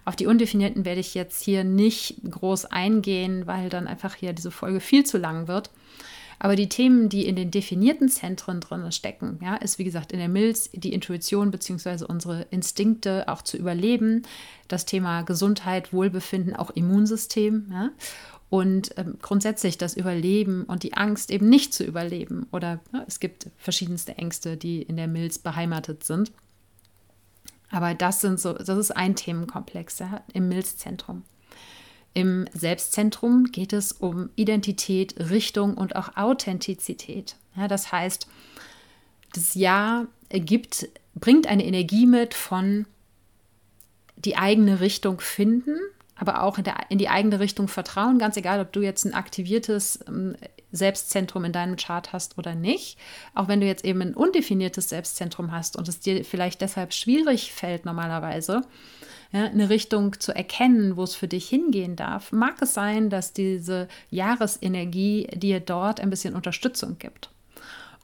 Auf die Undefinierten werde ich jetzt hier nicht groß eingehen, weil dann einfach hier diese Folge viel zu lang wird. Aber die Themen, die in den definierten Zentren drin stecken, ja, ist wie gesagt in der Milz die Intuition bzw. unsere Instinkte auch zu überleben, das Thema Gesundheit, Wohlbefinden, auch Immunsystem. Ja, und ähm, grundsätzlich das Überleben und die Angst eben nicht zu überleben. Oder ja, es gibt verschiedenste Ängste, die in der Milz beheimatet sind. Aber das sind so, das ist ein Themenkomplex ja, im Milzzentrum. Im Selbstzentrum geht es um Identität, Richtung und auch Authentizität. Ja, das heißt, das Ja gibt, bringt eine Energie mit von die eigene Richtung finden, aber auch in, der, in die eigene Richtung vertrauen, ganz egal, ob du jetzt ein aktiviertes ähm, Selbstzentrum in deinem Chart hast oder nicht. Auch wenn du jetzt eben ein undefiniertes Selbstzentrum hast und es dir vielleicht deshalb schwierig fällt normalerweise, ja, eine Richtung zu erkennen, wo es für dich hingehen darf, mag es sein, dass diese Jahresenergie dir dort ein bisschen Unterstützung gibt.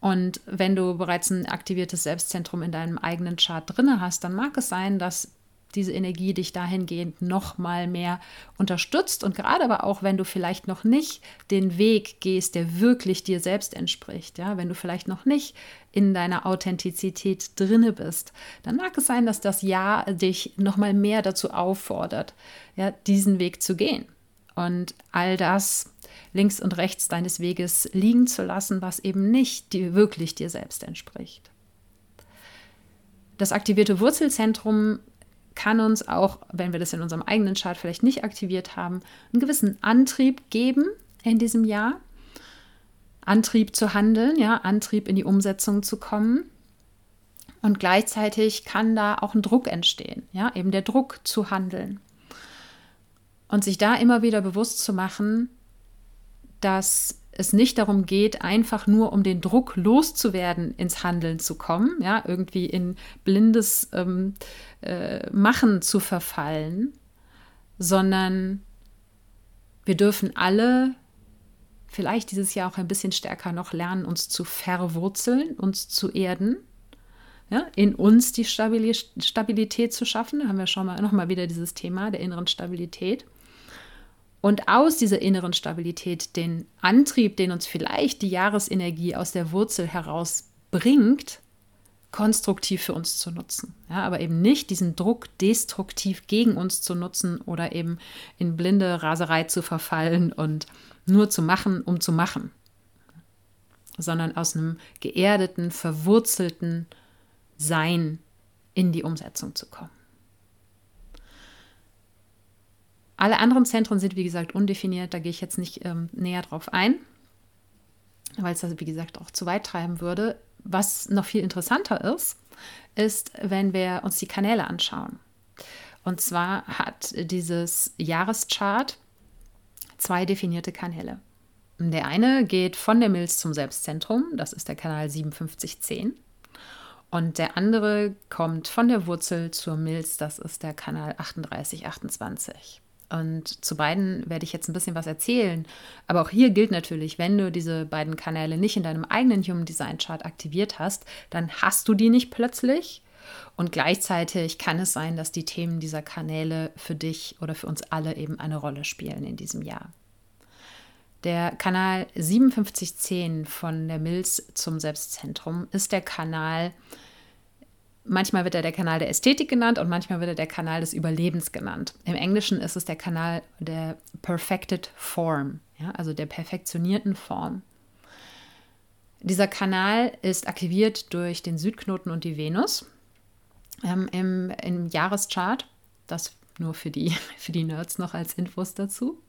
Und wenn du bereits ein aktiviertes Selbstzentrum in deinem eigenen Chart drinne hast, dann mag es sein, dass diese Energie dich dahingehend noch mal mehr unterstützt und gerade aber auch, wenn du vielleicht noch nicht den Weg gehst, der wirklich dir selbst entspricht, ja, wenn du vielleicht noch nicht in deiner Authentizität drinne bist, dann mag es sein, dass das Ja dich noch mal mehr dazu auffordert, ja, diesen Weg zu gehen und all das links und rechts deines Weges liegen zu lassen, was eben nicht die, wirklich dir selbst entspricht. Das aktivierte Wurzelzentrum kann uns auch, wenn wir das in unserem eigenen Chart vielleicht nicht aktiviert haben, einen gewissen Antrieb geben in diesem Jahr. Antrieb zu handeln, ja, Antrieb in die Umsetzung zu kommen. Und gleichzeitig kann da auch ein Druck entstehen, ja, eben der Druck zu handeln. Und sich da immer wieder bewusst zu machen, dass es nicht darum geht, einfach nur um den Druck loszuwerden, ins Handeln zu kommen, ja, irgendwie in blindes ähm, äh, Machen zu verfallen, sondern wir dürfen alle vielleicht dieses Jahr auch ein bisschen stärker noch lernen, uns zu verwurzeln, uns zu erden, ja, in uns die Stabilität zu schaffen. Da haben wir schon mal noch mal wieder dieses Thema der inneren Stabilität und aus dieser inneren Stabilität den Antrieb, den uns vielleicht die Jahresenergie aus der Wurzel heraus bringt, konstruktiv für uns zu nutzen. Ja, aber eben nicht diesen Druck destruktiv gegen uns zu nutzen oder eben in blinde Raserei zu verfallen und nur zu machen, um zu machen, sondern aus einem geerdeten, verwurzelten Sein in die Umsetzung zu kommen. Alle anderen Zentren sind, wie gesagt, undefiniert. Da gehe ich jetzt nicht ähm, näher drauf ein, weil es das, wie gesagt, auch zu weit treiben würde. Was noch viel interessanter ist, ist, wenn wir uns die Kanäle anschauen. Und zwar hat dieses Jahreschart zwei definierte Kanäle. Der eine geht von der Milz zum Selbstzentrum, das ist der Kanal 5710. Und der andere kommt von der Wurzel zur Milz, das ist der Kanal 3828. Und zu beiden werde ich jetzt ein bisschen was erzählen. Aber auch hier gilt natürlich, wenn du diese beiden Kanäle nicht in deinem eigenen Human Design Chart aktiviert hast, dann hast du die nicht plötzlich. Und gleichzeitig kann es sein, dass die Themen dieser Kanäle für dich oder für uns alle eben eine Rolle spielen in diesem Jahr. Der Kanal 5710 von der Milz zum Selbstzentrum ist der Kanal, manchmal wird er der Kanal der Ästhetik genannt und manchmal wird er der Kanal des Überlebens genannt. Im Englischen ist es der Kanal der Perfected Form, ja, also der perfektionierten Form. Dieser Kanal ist aktiviert durch den Südknoten und die Venus ähm, im, im Jahreschart. Das nur für die, für die Nerds noch als Infos dazu.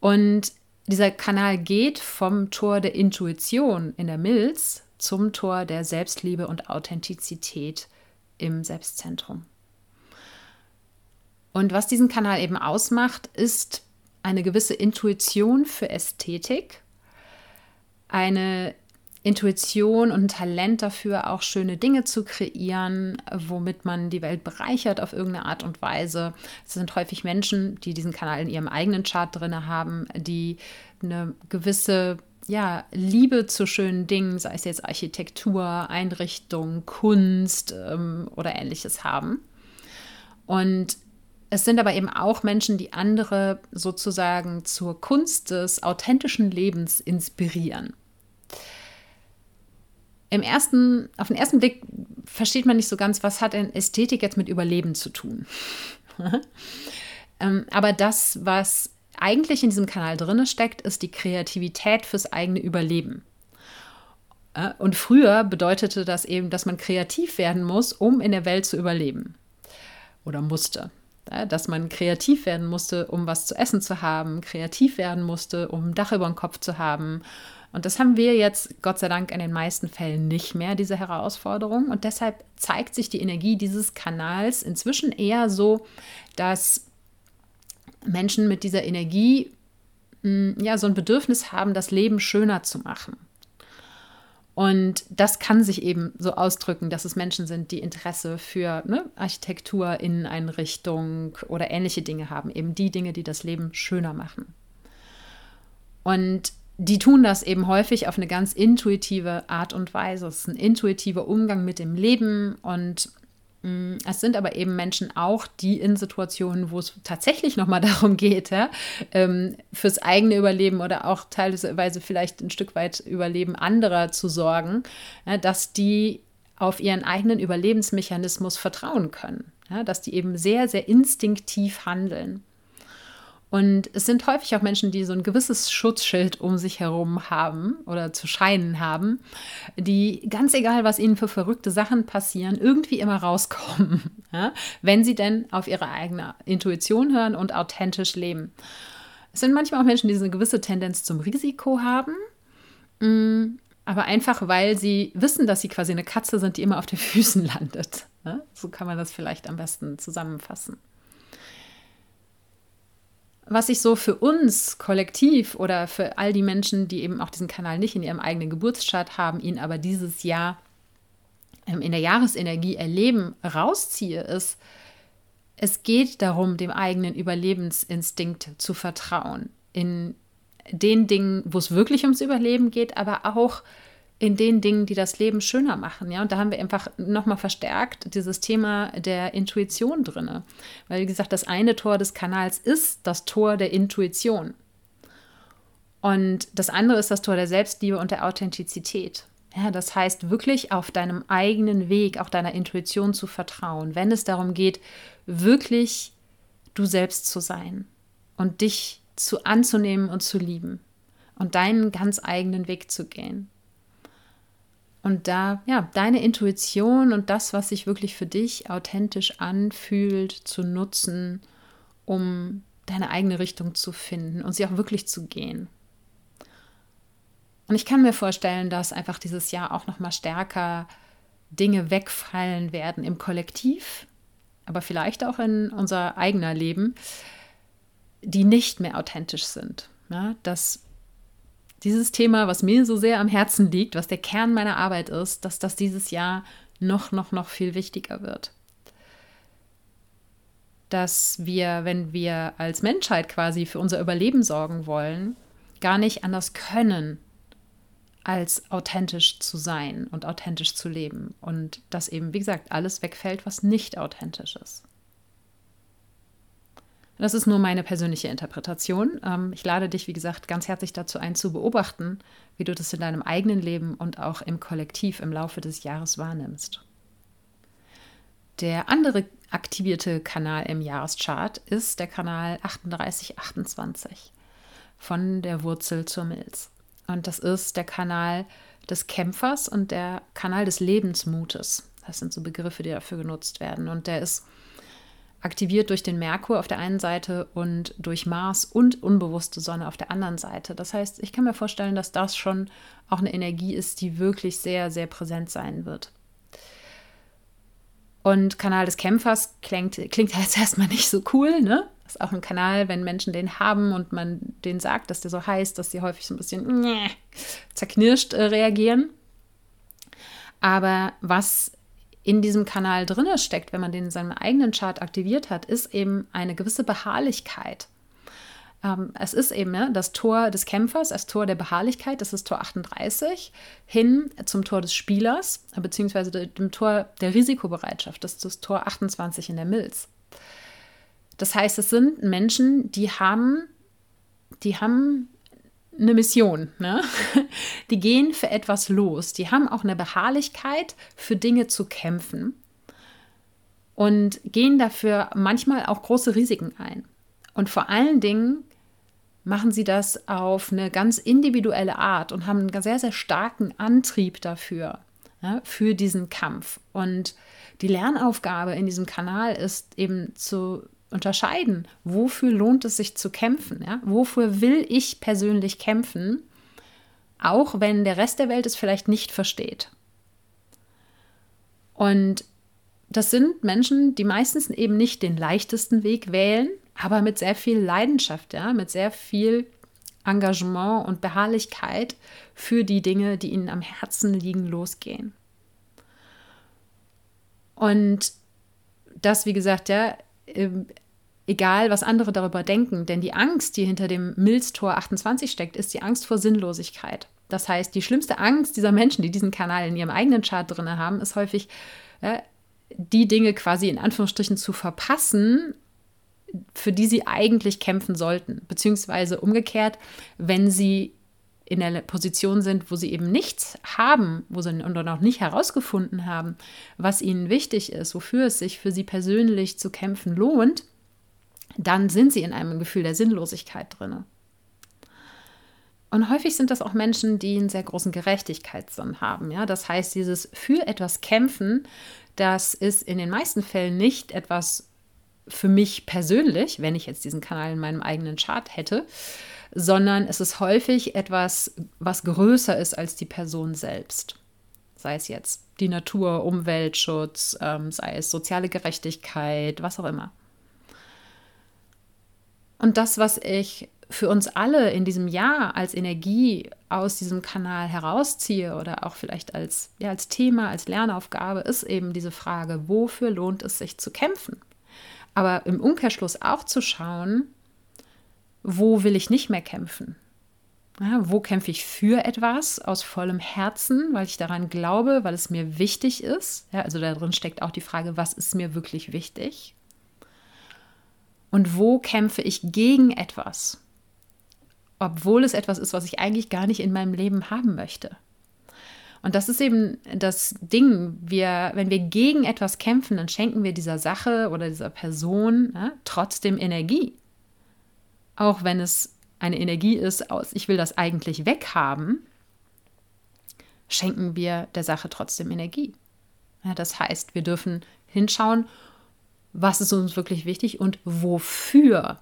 Und dieser Kanal geht vom Tor der Intuition in der Milz zum Tor der Selbstliebe und Authentizität im Selbstzentrum. Und was diesen Kanal eben ausmacht, ist eine gewisse Intuition für Ästhetik, eine Intuition und ein Talent dafür, auch schöne Dinge zu kreieren, womit man die Welt bereichert auf irgendeine Art und Weise. Es sind häufig Menschen, die diesen Kanal in ihrem eigenen Chart drin haben, die eine gewisse ja, Liebe zu schönen Dingen, sei es jetzt Architektur, Einrichtung, Kunst ähm, oder ähnliches haben. Und es sind aber eben auch Menschen, die andere sozusagen zur Kunst des authentischen Lebens inspirieren im ersten, auf den ersten Blick versteht man nicht so ganz, was hat denn Ästhetik jetzt mit Überleben zu tun. ähm, aber das, was eigentlich in diesem Kanal drin steckt, ist die Kreativität fürs eigene Überleben. Äh, und früher bedeutete das eben, dass man kreativ werden muss, um in der Welt zu überleben. Oder musste. Dass man kreativ werden musste, um was zu essen zu haben, kreativ werden musste, um ein Dach über dem Kopf zu haben, und das haben wir jetzt Gott sei Dank in den meisten Fällen nicht mehr, diese Herausforderung. Und deshalb zeigt sich die Energie dieses Kanals inzwischen eher so, dass Menschen mit dieser Energie hm, ja so ein Bedürfnis haben, das Leben schöner zu machen. Und das kann sich eben so ausdrücken, dass es Menschen sind, die Interesse für ne, Architektur, Inneneinrichtung oder ähnliche Dinge haben. Eben die Dinge, die das Leben schöner machen. Und die tun das eben häufig auf eine ganz intuitive Art und Weise. Es ist ein intuitiver Umgang mit dem Leben und mm, es sind aber eben Menschen auch, die in Situationen, wo es tatsächlich nochmal darum geht, ja, ähm, fürs eigene Überleben oder auch teilweise vielleicht ein Stück weit Überleben anderer zu sorgen, ja, dass die auf ihren eigenen Überlebensmechanismus vertrauen können. Ja, dass die eben sehr, sehr instinktiv handeln. Und es sind häufig auch Menschen, die so ein gewisses Schutzschild um sich herum haben oder zu scheinen haben, die ganz egal, was ihnen für verrückte Sachen passieren, irgendwie immer rauskommen, ja? wenn sie denn auf ihre eigene Intuition hören und authentisch leben. Es sind manchmal auch Menschen, die so eine gewisse Tendenz zum Risiko haben, mm, aber einfach, weil sie wissen, dass sie quasi eine Katze sind, die immer auf den Füßen landet. So kann man das vielleicht am besten zusammenfassen was sich so für uns kollektiv oder für all die Menschen, die eben auch diesen Kanal nicht in ihrem eigenen Geburtschart haben, ihn aber dieses Jahr ähm, in der Jahresenergie erleben, rausziehe, ist, es geht darum, dem eigenen Überlebensinstinkt zu vertrauen. In den Dingen, wo es wirklich ums Überleben geht, aber auch in den Dingen, die das Leben schöner machen. Ja, und da haben wir einfach nochmal verstärkt dieses Thema der Intuition drin. Weil, wie gesagt, das eine Tor des Kanals ist das Tor der Intuition. Und das andere ist das Tor der Selbstliebe und der Authentizität. Ja, das heißt, wirklich auf deinem eigenen Weg, auch deiner Intuition zu vertrauen, wenn es darum geht, wirklich du selbst zu sein und dich zu anzunehmen und zu lieben und deinen ganz eigenen Weg zu gehen. Und da, ja, deine Intuition und das, was sich wirklich für dich authentisch anfühlt, zu nutzen, um deine eigene Richtung zu finden und sie auch wirklich zu gehen. Und ich kann mir vorstellen, dass einfach dieses Jahr auch noch mal stärker Dinge wegfallen werden im Kollektiv, aber vielleicht auch in unser eigener Leben, die nicht mehr authentisch sind. Ja, dass dieses Thema, was mir so sehr am Herzen liegt, was der Kern meiner Arbeit ist, dass das dieses Jahr noch, noch, noch viel wichtiger wird. Dass wir, wenn wir als Menschheit quasi für unser Überleben sorgen wollen, gar nicht anders können, als authentisch zu sein und authentisch zu leben. Und dass eben, wie gesagt, alles wegfällt, was nicht authentisch ist. Das ist nur meine persönliche Interpretation. Ähm, ich lade dich, wie gesagt, ganz herzlich dazu ein, zu beobachten, wie du das in deinem eigenen Leben und auch im Kollektiv im Laufe des Jahres wahrnimmst. Der andere aktivierte Kanal im Jahreschart ist der Kanal 3828 von der Wurzel zur Milz. Und das ist der Kanal des Kämpfers und der Kanal des Lebensmutes. Das sind so Begriffe, die dafür genutzt werden. Und der ist aktiviert durch den Merkur auf der einen Seite und durch Mars und unbewusste Sonne auf der anderen Seite. Das heißt, ich kann mir vorstellen, dass das schon auch eine Energie ist, die wirklich sehr, sehr präsent sein wird. Und Kanal des Kämpfers klingt, klingt jetzt erstmal nicht so cool, ne? Ist auch ein Kanal, wenn Menschen den haben und man denen sagt, dass der so heißt, dass sie häufig so ein bisschen zerknirscht äh, reagieren. Aber was in diesem Kanal drinne steckt, wenn man den in seinem eigenen Chart aktiviert hat, ist eben eine gewisse Beharrlichkeit. Ähm, es ist eben ne, das Tor des Kämpfers, das Tor der Beharrlichkeit, das ist Tor 38, hin zum Tor des Spielers, beziehungsweise dem Tor der Risikobereitschaft, das ist das Tor 28 in der Milz. Das heißt, es sind Menschen, die haben, die haben eine Mission. Ne? Die gehen für etwas los. Die haben auch eine Beharrlichkeit, für Dinge zu kämpfen und gehen dafür manchmal auch große Risiken ein. Und vor allen Dingen machen sie das auf eine ganz individuelle Art und haben einen sehr, sehr starken Antrieb dafür, ja, für diesen Kampf. Und die Lernaufgabe in diesem Kanal ist eben zu unterscheiden, wofür lohnt es sich zu kämpfen, ja? wofür will ich persönlich kämpfen, auch wenn der Rest der Welt es vielleicht nicht versteht. Und das sind Menschen, die meistens eben nicht den leichtesten Weg wählen, aber mit sehr viel Leidenschaft, ja, mit sehr viel Engagement und Beharrlichkeit für die Dinge, die ihnen am Herzen liegen, losgehen. Und das, wie gesagt, ja, egal was andere darüber denken, denn die Angst, die hinter dem Milztor 28 steckt, ist die Angst vor Sinnlosigkeit. Das heißt, die schlimmste Angst dieser Menschen, die diesen Kanal in ihrem eigenen Chart drin haben, ist häufig, ja, die Dinge quasi in Anführungsstrichen zu verpassen, für die sie eigentlich kämpfen sollten. Beziehungsweise umgekehrt, wenn sie in der Position sind, wo sie eben nichts haben, wo sie noch nicht herausgefunden haben, was ihnen wichtig ist, wofür es sich für sie persönlich zu kämpfen lohnt, dann sind sie in einem Gefühl der Sinnlosigkeit drin. Und häufig sind das auch Menschen, die einen sehr großen Gerechtigkeitssinn haben. Ja? Das heißt, dieses für etwas kämpfen, das ist in den meisten Fällen nicht etwas für mich persönlich, wenn ich jetzt diesen Kanal in meinem eigenen Chart hätte, sondern es ist häufig etwas, was größer ist als die Person selbst. Sei es jetzt die Natur, Umweltschutz, ähm, sei es soziale Gerechtigkeit, was auch immer. Und das, was ich für uns alle in diesem Jahr als Energie aus diesem Kanal herausziehe oder auch vielleicht als, ja, als Thema, als Lernaufgabe, ist eben diese Frage, wofür lohnt es sich zu kämpfen? Aber im Umkehrschluss auch zu schauen, wo will ich nicht mehr kämpfen? Ja, wo kämpfe ich für etwas aus vollem Herzen, weil ich daran glaube, weil es mir wichtig ist? Ja, also da drin steckt auch die Frage, was ist mir wirklich wichtig? Und wo kämpfe ich gegen etwas, obwohl es etwas ist, was ich eigentlich gar nicht in meinem Leben haben möchte. Und das ist eben das Ding, wir, wenn wir gegen etwas kämpfen, dann schenken wir dieser Sache oder dieser Person ja, trotzdem Energie. Auch wenn es eine Energie ist aus, ich will das eigentlich weghaben, schenken wir der Sache trotzdem Energie. Ja, das heißt, wir dürfen hinschauen, was ist uns wirklich wichtig und wofür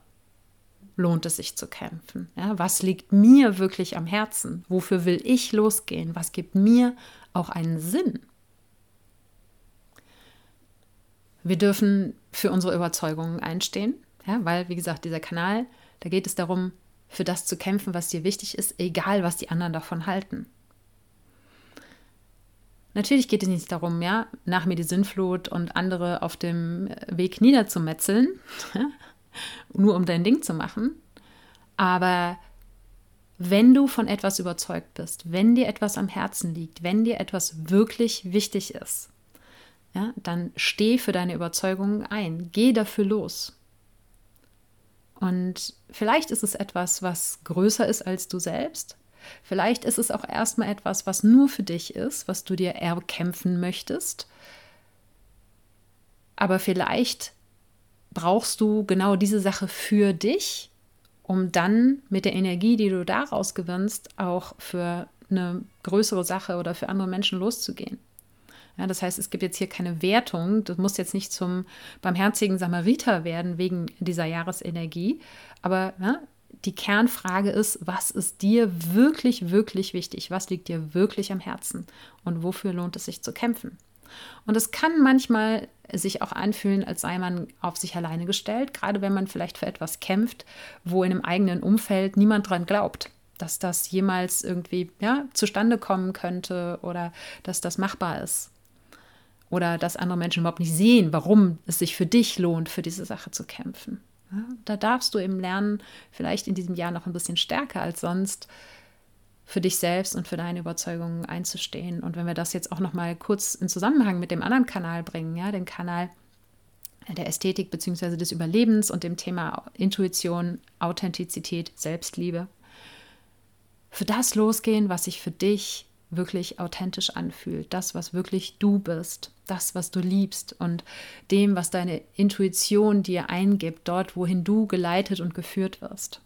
lohnt es sich zu kämpfen? Ja, was liegt mir wirklich am Herzen? Wofür will ich losgehen? Was gibt mir auch einen Sinn? Wir dürfen für unsere Überzeugungen einstehen, ja, weil, wie gesagt, dieser Kanal, da geht es darum, für das zu kämpfen, was dir wichtig ist, egal was die anderen davon halten. Natürlich geht es nicht darum, ja, nach mir die Sinnflut und andere auf dem Weg niederzumetzeln, nur um dein Ding zu machen. Aber wenn du von etwas überzeugt bist, wenn dir etwas am Herzen liegt, wenn dir etwas wirklich wichtig ist, ja, dann steh für deine Überzeugungen ein, geh dafür los. Und vielleicht ist es etwas, was größer ist als du selbst. Vielleicht ist es auch erstmal etwas, was nur für dich ist, was du dir erkämpfen möchtest. Aber vielleicht brauchst du genau diese Sache für dich, um dann mit der Energie, die du daraus gewinnst, auch für eine größere Sache oder für andere Menschen loszugehen. Ja, das heißt, es gibt jetzt hier keine Wertung. Du musst jetzt nicht zum barmherzigen Samariter werden wegen dieser Jahresenergie. Aber ja, die Kernfrage ist, was ist dir wirklich, wirklich wichtig? Was liegt dir wirklich am Herzen? Und wofür lohnt es sich zu kämpfen? Und es kann manchmal sich auch anfühlen, als sei man auf sich alleine gestellt, gerade wenn man vielleicht für etwas kämpft, wo in einem eigenen Umfeld niemand dran glaubt, dass das jemals irgendwie ja, zustande kommen könnte oder dass das machbar ist. Oder dass andere Menschen überhaupt nicht sehen, warum es sich für dich lohnt, für diese Sache zu kämpfen. Da darfst du eben lernen, vielleicht in diesem Jahr noch ein bisschen stärker als sonst, für dich selbst und für deine Überzeugungen einzustehen. Und wenn wir das jetzt auch noch mal kurz in Zusammenhang mit dem anderen Kanal bringen, ja, den Kanal der Ästhetik bzw. des Überlebens und dem Thema Intuition, Authentizität, Selbstliebe. Für das losgehen, was sich für dich wirklich authentisch anfühlt, das, was wirklich du bist, das, was du liebst und dem, was deine Intuition dir eingibt, dort, wohin du geleitet und geführt wirst.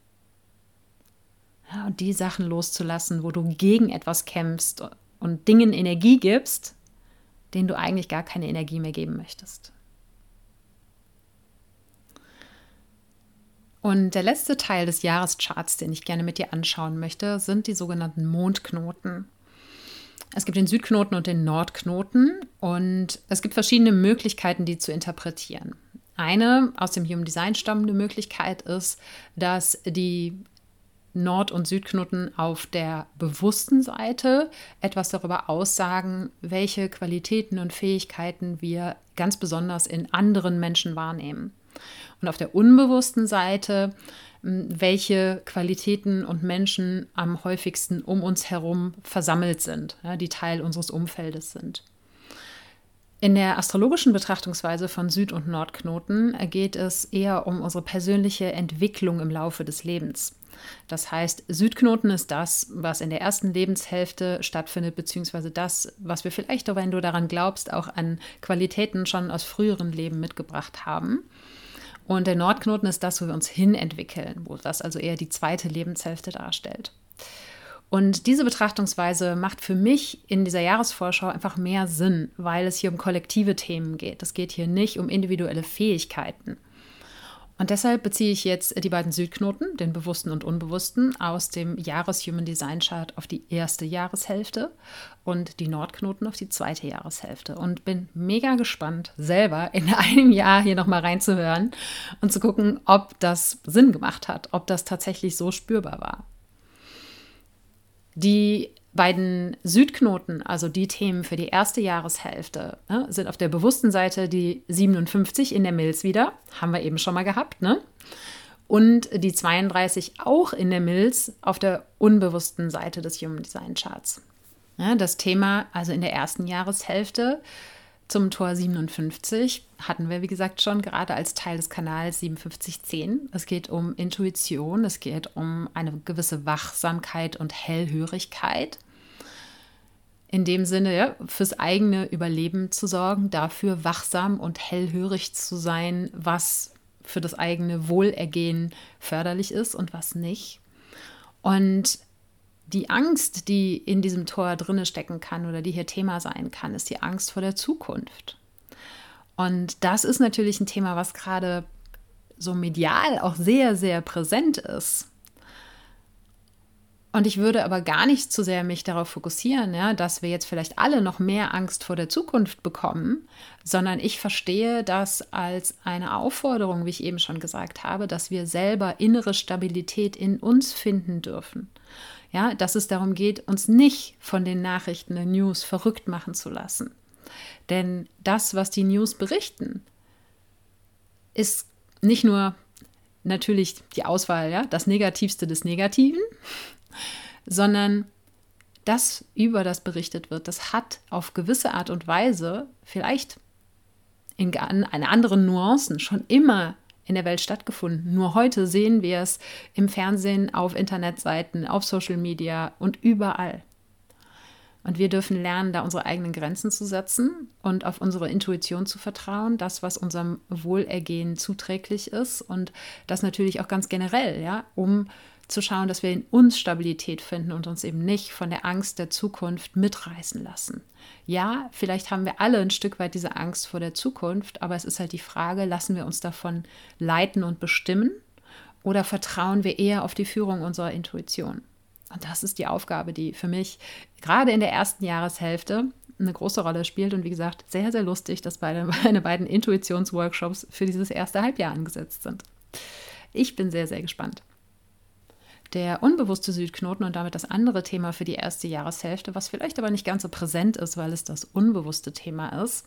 Ja, und die Sachen loszulassen, wo du gegen etwas kämpfst und Dingen Energie gibst, denen du eigentlich gar keine Energie mehr geben möchtest. Und der letzte Teil des Jahrescharts, den ich gerne mit dir anschauen möchte, sind die sogenannten Mondknoten. Es gibt den Südknoten und den Nordknoten und es gibt verschiedene Möglichkeiten, die zu interpretieren. Eine aus dem Human Design stammende Möglichkeit ist, dass die Nord- und Südknoten auf der bewussten Seite etwas darüber aussagen, welche Qualitäten und Fähigkeiten wir ganz besonders in anderen Menschen wahrnehmen. Und auf der unbewussten Seite, welche Qualitäten und Menschen am häufigsten um uns herum versammelt sind, die Teil unseres Umfeldes sind. In der astrologischen Betrachtungsweise von Süd- und Nordknoten geht es eher um unsere persönliche Entwicklung im Laufe des Lebens. Das heißt, Südknoten ist das, was in der ersten Lebenshälfte stattfindet, beziehungsweise das, was wir vielleicht, wenn du daran glaubst, auch an Qualitäten schon aus früheren Leben mitgebracht haben. Und der Nordknoten ist das, wo wir uns hin entwickeln, wo das also eher die zweite Lebenshälfte darstellt. Und diese Betrachtungsweise macht für mich in dieser Jahresvorschau einfach mehr Sinn, weil es hier um kollektive Themen geht. Es geht hier nicht um individuelle Fähigkeiten. Und deshalb beziehe ich jetzt die beiden Südknoten, den bewussten und unbewussten, aus dem Jahres-Human Design Chart auf die erste Jahreshälfte und die Nordknoten auf die zweite Jahreshälfte. Und bin mega gespannt, selber in einem Jahr hier nochmal reinzuhören und zu gucken, ob das Sinn gemacht hat, ob das tatsächlich so spürbar war. Die beiden Südknoten, also die Themen für die erste Jahreshälfte, ne, sind auf der bewussten Seite die 57 in der Milz wieder, haben wir eben schon mal gehabt, ne? Und die 32 auch in der Milz auf der unbewussten Seite des Human Design Charts. Ja, das Thema also in der ersten Jahreshälfte zum Tor 57 hatten wir, wie gesagt, schon gerade als Teil des Kanals 5710. Es geht um Intuition, es geht um eine gewisse Wachsamkeit und Hellhörigkeit. In dem Sinne, ja, fürs eigene Überleben zu sorgen, dafür wachsam und hellhörig zu sein, was für das eigene Wohlergehen förderlich ist und was nicht. Und die Angst, die in diesem Tor drinne stecken kann oder die hier Thema sein kann, ist die Angst vor der Zukunft. Und das ist natürlich ein Thema, was gerade so medial auch sehr, sehr präsent ist. Und ich würde aber gar nicht zu sehr mich darauf fokussieren, ja, dass wir jetzt vielleicht alle noch mehr Angst vor der Zukunft bekommen, sondern ich verstehe das als eine Aufforderung, wie ich eben schon gesagt habe, dass wir selber innere Stabilität in uns finden dürfen. Ja, dass es darum geht, uns nicht von den Nachrichten der News verrückt machen zu lassen. Denn das, was die News berichten, ist nicht nur natürlich die Auswahl, ja, das Negativste des Negativen, sondern das, über das berichtet wird, das hat auf gewisse Art und Weise vielleicht in einer anderen Nuancen schon immer in der Welt stattgefunden. Nur heute sehen wir es im Fernsehen, auf Internetseiten, auf Social Media und überall. Und wir dürfen lernen, da unsere eigenen Grenzen zu setzen und auf unsere Intuition zu vertrauen, das, was unserem Wohlergehen zuträglich ist und das natürlich auch ganz generell, ja, um zu schauen, dass wir in uns Stabilität finden und uns eben nicht von der Angst der Zukunft mitreißen lassen. Ja, vielleicht haben wir alle ein Stück weit diese Angst vor der Zukunft, aber es ist halt die Frage, lassen wir uns davon leiten und bestimmen oder vertrauen wir eher auf die Führung unserer Intuition? Und das ist die Aufgabe, die für mich gerade in der ersten Jahreshälfte eine große Rolle spielt und wie gesagt, sehr, sehr lustig, dass beide, meine beiden Intuitionsworkshops für dieses erste Halbjahr angesetzt sind. Ich bin sehr, sehr gespannt. Der unbewusste Südknoten und damit das andere Thema für die erste Jahreshälfte, was vielleicht aber nicht ganz so präsent ist, weil es das unbewusste Thema ist,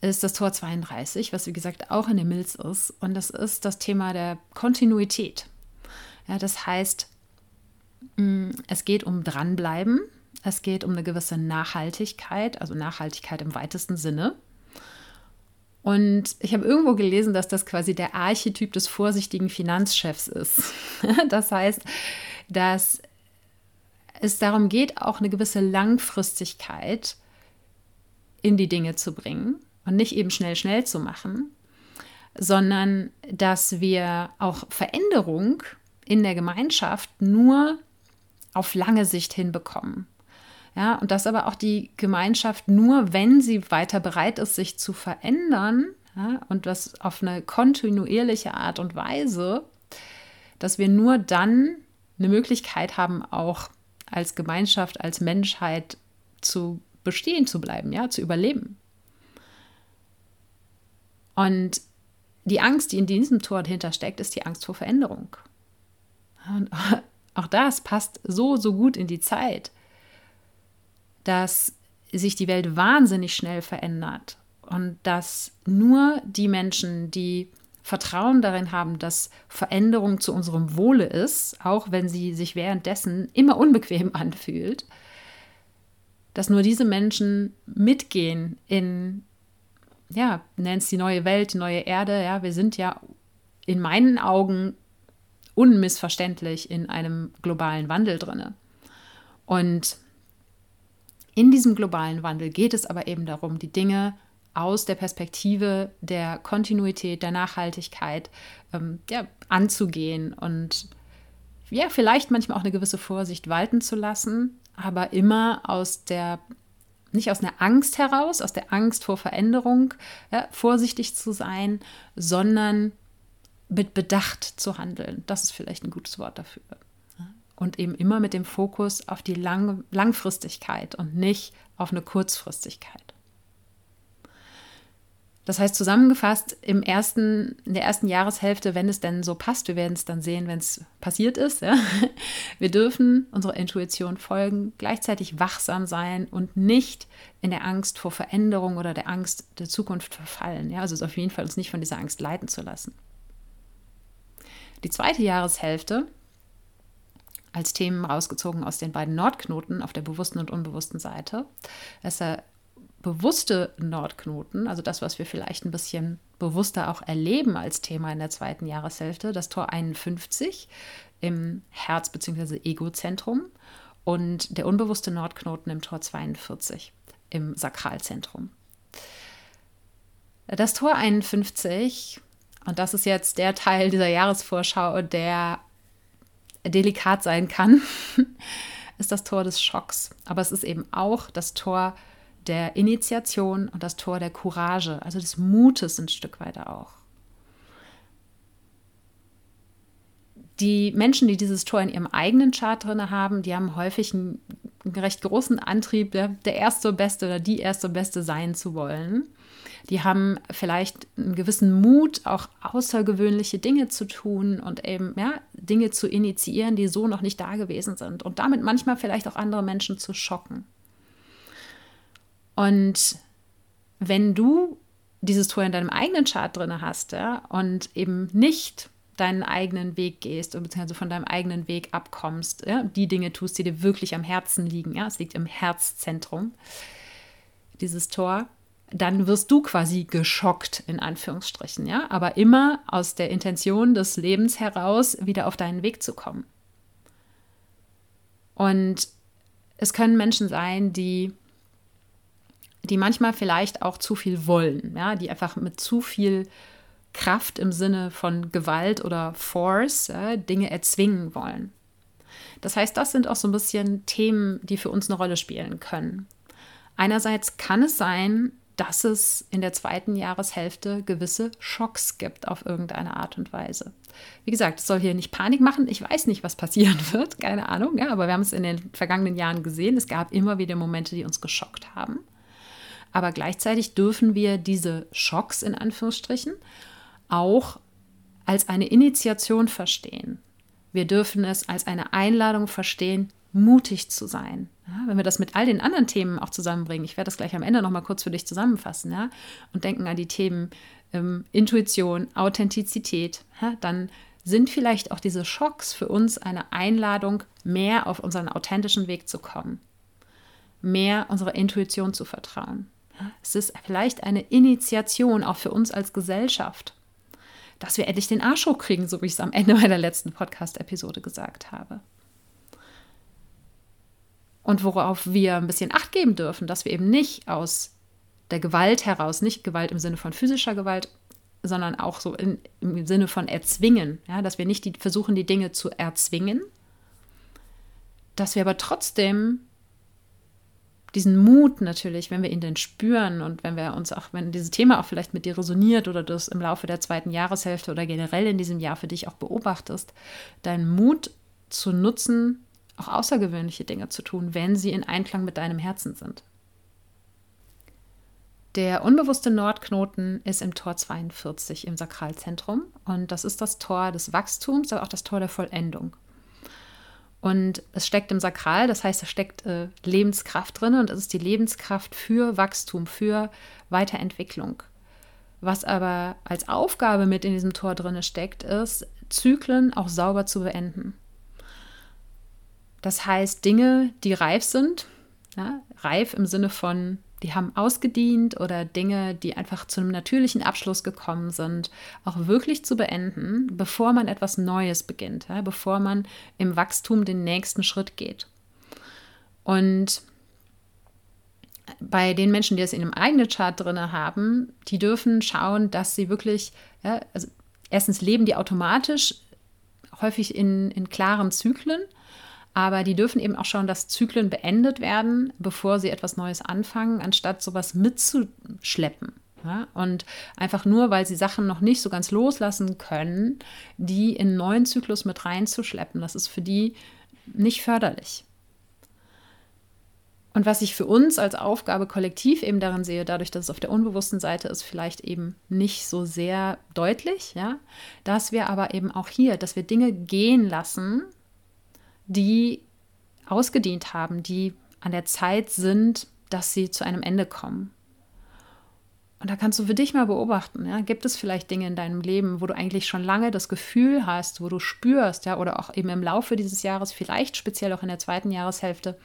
ist das Tor 32, was wie gesagt auch in der Milz ist. Und das ist das Thema der Kontinuität. Ja, das heißt, mm, es geht um Dranbleiben, es geht um eine gewisse Nachhaltigkeit, also Nachhaltigkeit im weitesten Sinne. Und ich habe irgendwo gelesen, dass das quasi der Archetyp des vorsichtigen Finanzchefs ist. das heißt, dass es darum geht, auch eine gewisse Langfristigkeit in die Dinge zu bringen und nicht eben schnell, schnell zu machen, sondern dass wir auch Veränderung in der Gemeinschaft nur auf lange Sicht hinbekommen. Ja, und dass aber auch die Gemeinschaft nur, wenn sie weiter bereit ist, sich zu verändern, ja, und das auf eine kontinuierliche Art und Weise, dass wir nur dann eine Möglichkeit haben, auch als Gemeinschaft, als Menschheit zu bestehen zu bleiben, ja, zu überleben. Und die Angst, die in diesem Tor dahinter steckt, ist die Angst vor Veränderung. Und auch das passt so, so gut in die Zeit dass sich die Welt wahnsinnig schnell verändert und dass nur die Menschen, die Vertrauen darin haben, dass Veränderung zu unserem Wohle ist, auch wenn sie sich währenddessen immer unbequem anfühlt, dass nur diese Menschen mitgehen in, ja, nennt es die neue Welt, die neue Erde, ja, wir sind ja in meinen Augen unmissverständlich in einem globalen Wandel drinne. Und in diesem globalen Wandel geht es aber eben darum, die Dinge aus der Perspektive der Kontinuität, der Nachhaltigkeit ähm, ja, anzugehen und ja, vielleicht manchmal auch eine gewisse Vorsicht walten zu lassen, aber immer aus der, nicht aus einer Angst heraus, aus der Angst vor Veränderung, ja, vorsichtig zu sein, sondern mit Bedacht zu handeln. Das ist vielleicht ein gutes Wort dafür und eben immer mit dem Fokus auf die Lang Langfristigkeit und nicht auf eine Kurzfristigkeit. Das heißt zusammengefasst, im ersten, in der ersten Jahreshälfte, wenn es denn so passt, wir werden es dann sehen, wenn es passiert ist, ja, wir dürfen unserer Intuition folgen, gleichzeitig wachsam sein und nicht in der Angst vor Veränderung oder der Angst der Zukunft verfallen. Ja, also auf jeden Fall uns nicht von dieser Angst leiten zu lassen. Die zweite Jahreshälfte als Themen rausgezogen aus den beiden Nordknoten auf der bewussten und unbewussten Seite. Das ist der bewusste Nordknoten, also das, was wir vielleicht ein bisschen bewusster auch erleben als Thema in der zweiten Jahreshälfte, das Tor 51 im Herz- bzw. Egozentrum und der unbewusste Nordknoten im Tor 42 im Sakralzentrum. Das Tor 51, und das ist jetzt der Teil dieser Jahresvorschau, der delikat sein kann, ist das Tor des Schocks. Aber es ist eben auch das Tor der Initiation und das Tor der Courage, also des Mutes ein Stück weiter auch. Die Menschen, die dieses Tor in ihrem eigenen Chart drin haben, die haben häufig einen, recht großen Antrieb, der, der erste Beste oder die erste Beste sein zu wollen. Die haben vielleicht einen gewissen Mut, auch außergewöhnliche Dinge zu tun und eben ja, Dinge zu initiieren, die so noch nicht da gewesen sind und damit manchmal vielleicht auch andere Menschen zu schocken. Und wenn du dieses Tor in deinem eigenen Chart drin hast ja, und eben nicht deinen eigenen Weg gehst beziehungsweise von deinem eigenen Weg abkommst, ja, die Dinge tust, die dir wirklich am Herzen liegen, ja, es liegt im Herzzentrum, dieses Tor, dann wirst du quasi geschockt, in Anführungsstrichen, ja, aber immer aus der Intention des Lebens heraus, wieder auf deinen Weg zu kommen. Und es können Menschen sein, die die manchmal vielleicht auch zu viel wollen, ja, die einfach mit zu viel Kraft im Sinne von Gewalt oder Force ja, Dinge erzwingen wollen. Das heißt, das sind auch so ein bisschen Themen, die für uns eine Rolle spielen können. Einerseits kann es sein, dass es in der zweiten Jahreshälfte gewisse Schocks gibt auf irgendeine Art und Weise. Wie gesagt, es soll hier nicht Panik machen. Ich weiß nicht, was passieren wird, keine Ahnung, ja, aber wir haben es in den vergangenen Jahren gesehen. Es gab immer wieder Momente, die uns geschockt haben. Aber gleichzeitig dürfen wir diese Schocks in Anführungsstrichen auch als eine Initiation verstehen. Wir dürfen es als eine Einladung verstehen, mutig zu sein. Ja, wenn wir das mit all den anderen Themen auch zusammenbringen, ich werde das gleich am Ende noch mal kurz für dich zusammenfassen, ja, und denken an die Themen ähm, Intuition, Authentizität, ja, dann sind vielleicht auch diese Schocks für uns eine Einladung, mehr auf unseren authentischen Weg zu kommen, mehr unserer Intuition zu vertrauen. Es ist vielleicht eine Initiation auch für uns als Gesellschaft, dass wir endlich den Arsch hochkriegen, so wie ich es am Ende meiner letzten Podcast-Episode gesagt habe. Und worauf wir ein bisschen Acht geben dürfen, dass wir eben nicht aus der Gewalt heraus, nicht Gewalt im Sinne von physischer Gewalt, sondern auch so in, im Sinne von erzwingen, ja, dass wir nicht die, versuchen, die Dinge zu erzwingen, dass wir aber trotzdem diesen Mut natürlich, wenn wir ihn denn spüren und wenn wir uns auch, wenn dieses Thema auch vielleicht mit dir resoniert oder du es im Laufe der zweiten Jahreshälfte oder generell in diesem Jahr für dich auch beobachtest, deinen Mut zu nutzen, auch außergewöhnliche Dinge zu tun, wenn sie in Einklang mit deinem Herzen sind. Der unbewusste Nordknoten ist im Tor 42 im Sakralzentrum und das ist das Tor des Wachstums, aber auch das Tor der Vollendung. Und es steckt im Sakral, das heißt, es steckt äh, Lebenskraft drin und es ist die Lebenskraft für Wachstum, für Weiterentwicklung. Was aber als Aufgabe mit in diesem Tor drin steckt, ist, Zyklen auch sauber zu beenden. Das heißt, Dinge, die reif sind, ja, reif im Sinne von die haben ausgedient oder Dinge, die einfach zu einem natürlichen Abschluss gekommen sind, auch wirklich zu beenden, bevor man etwas Neues beginnt, ja, bevor man im Wachstum den nächsten Schritt geht. Und bei den Menschen, die es in einem eigenen Chart drin haben, die dürfen schauen, dass sie wirklich, ja, also erstens leben die automatisch häufig in, in klaren Zyklen aber die dürfen eben auch schauen, dass Zyklen beendet werden, bevor sie etwas Neues anfangen, anstatt sowas mitzuschleppen. Ja? Und einfach nur, weil sie Sachen noch nicht so ganz loslassen können, die in einen neuen Zyklus mit reinzuschleppen, das ist für die nicht förderlich. Und was ich für uns als Aufgabe kollektiv eben darin sehe, dadurch, dass es auf der unbewussten Seite ist, vielleicht eben nicht so sehr deutlich, ja, dass wir aber eben auch hier, dass wir Dinge gehen lassen, die ausgedient haben, die an der Zeit sind, dass sie zu einem Ende kommen. Und da kannst du für dich mal beobachten, ja, gibt es vielleicht Dinge in deinem Leben, wo du eigentlich schon lange das Gefühl hast, wo du spürst, ja, oder auch eben im Laufe dieses Jahres, vielleicht speziell auch in der zweiten Jahreshälfte,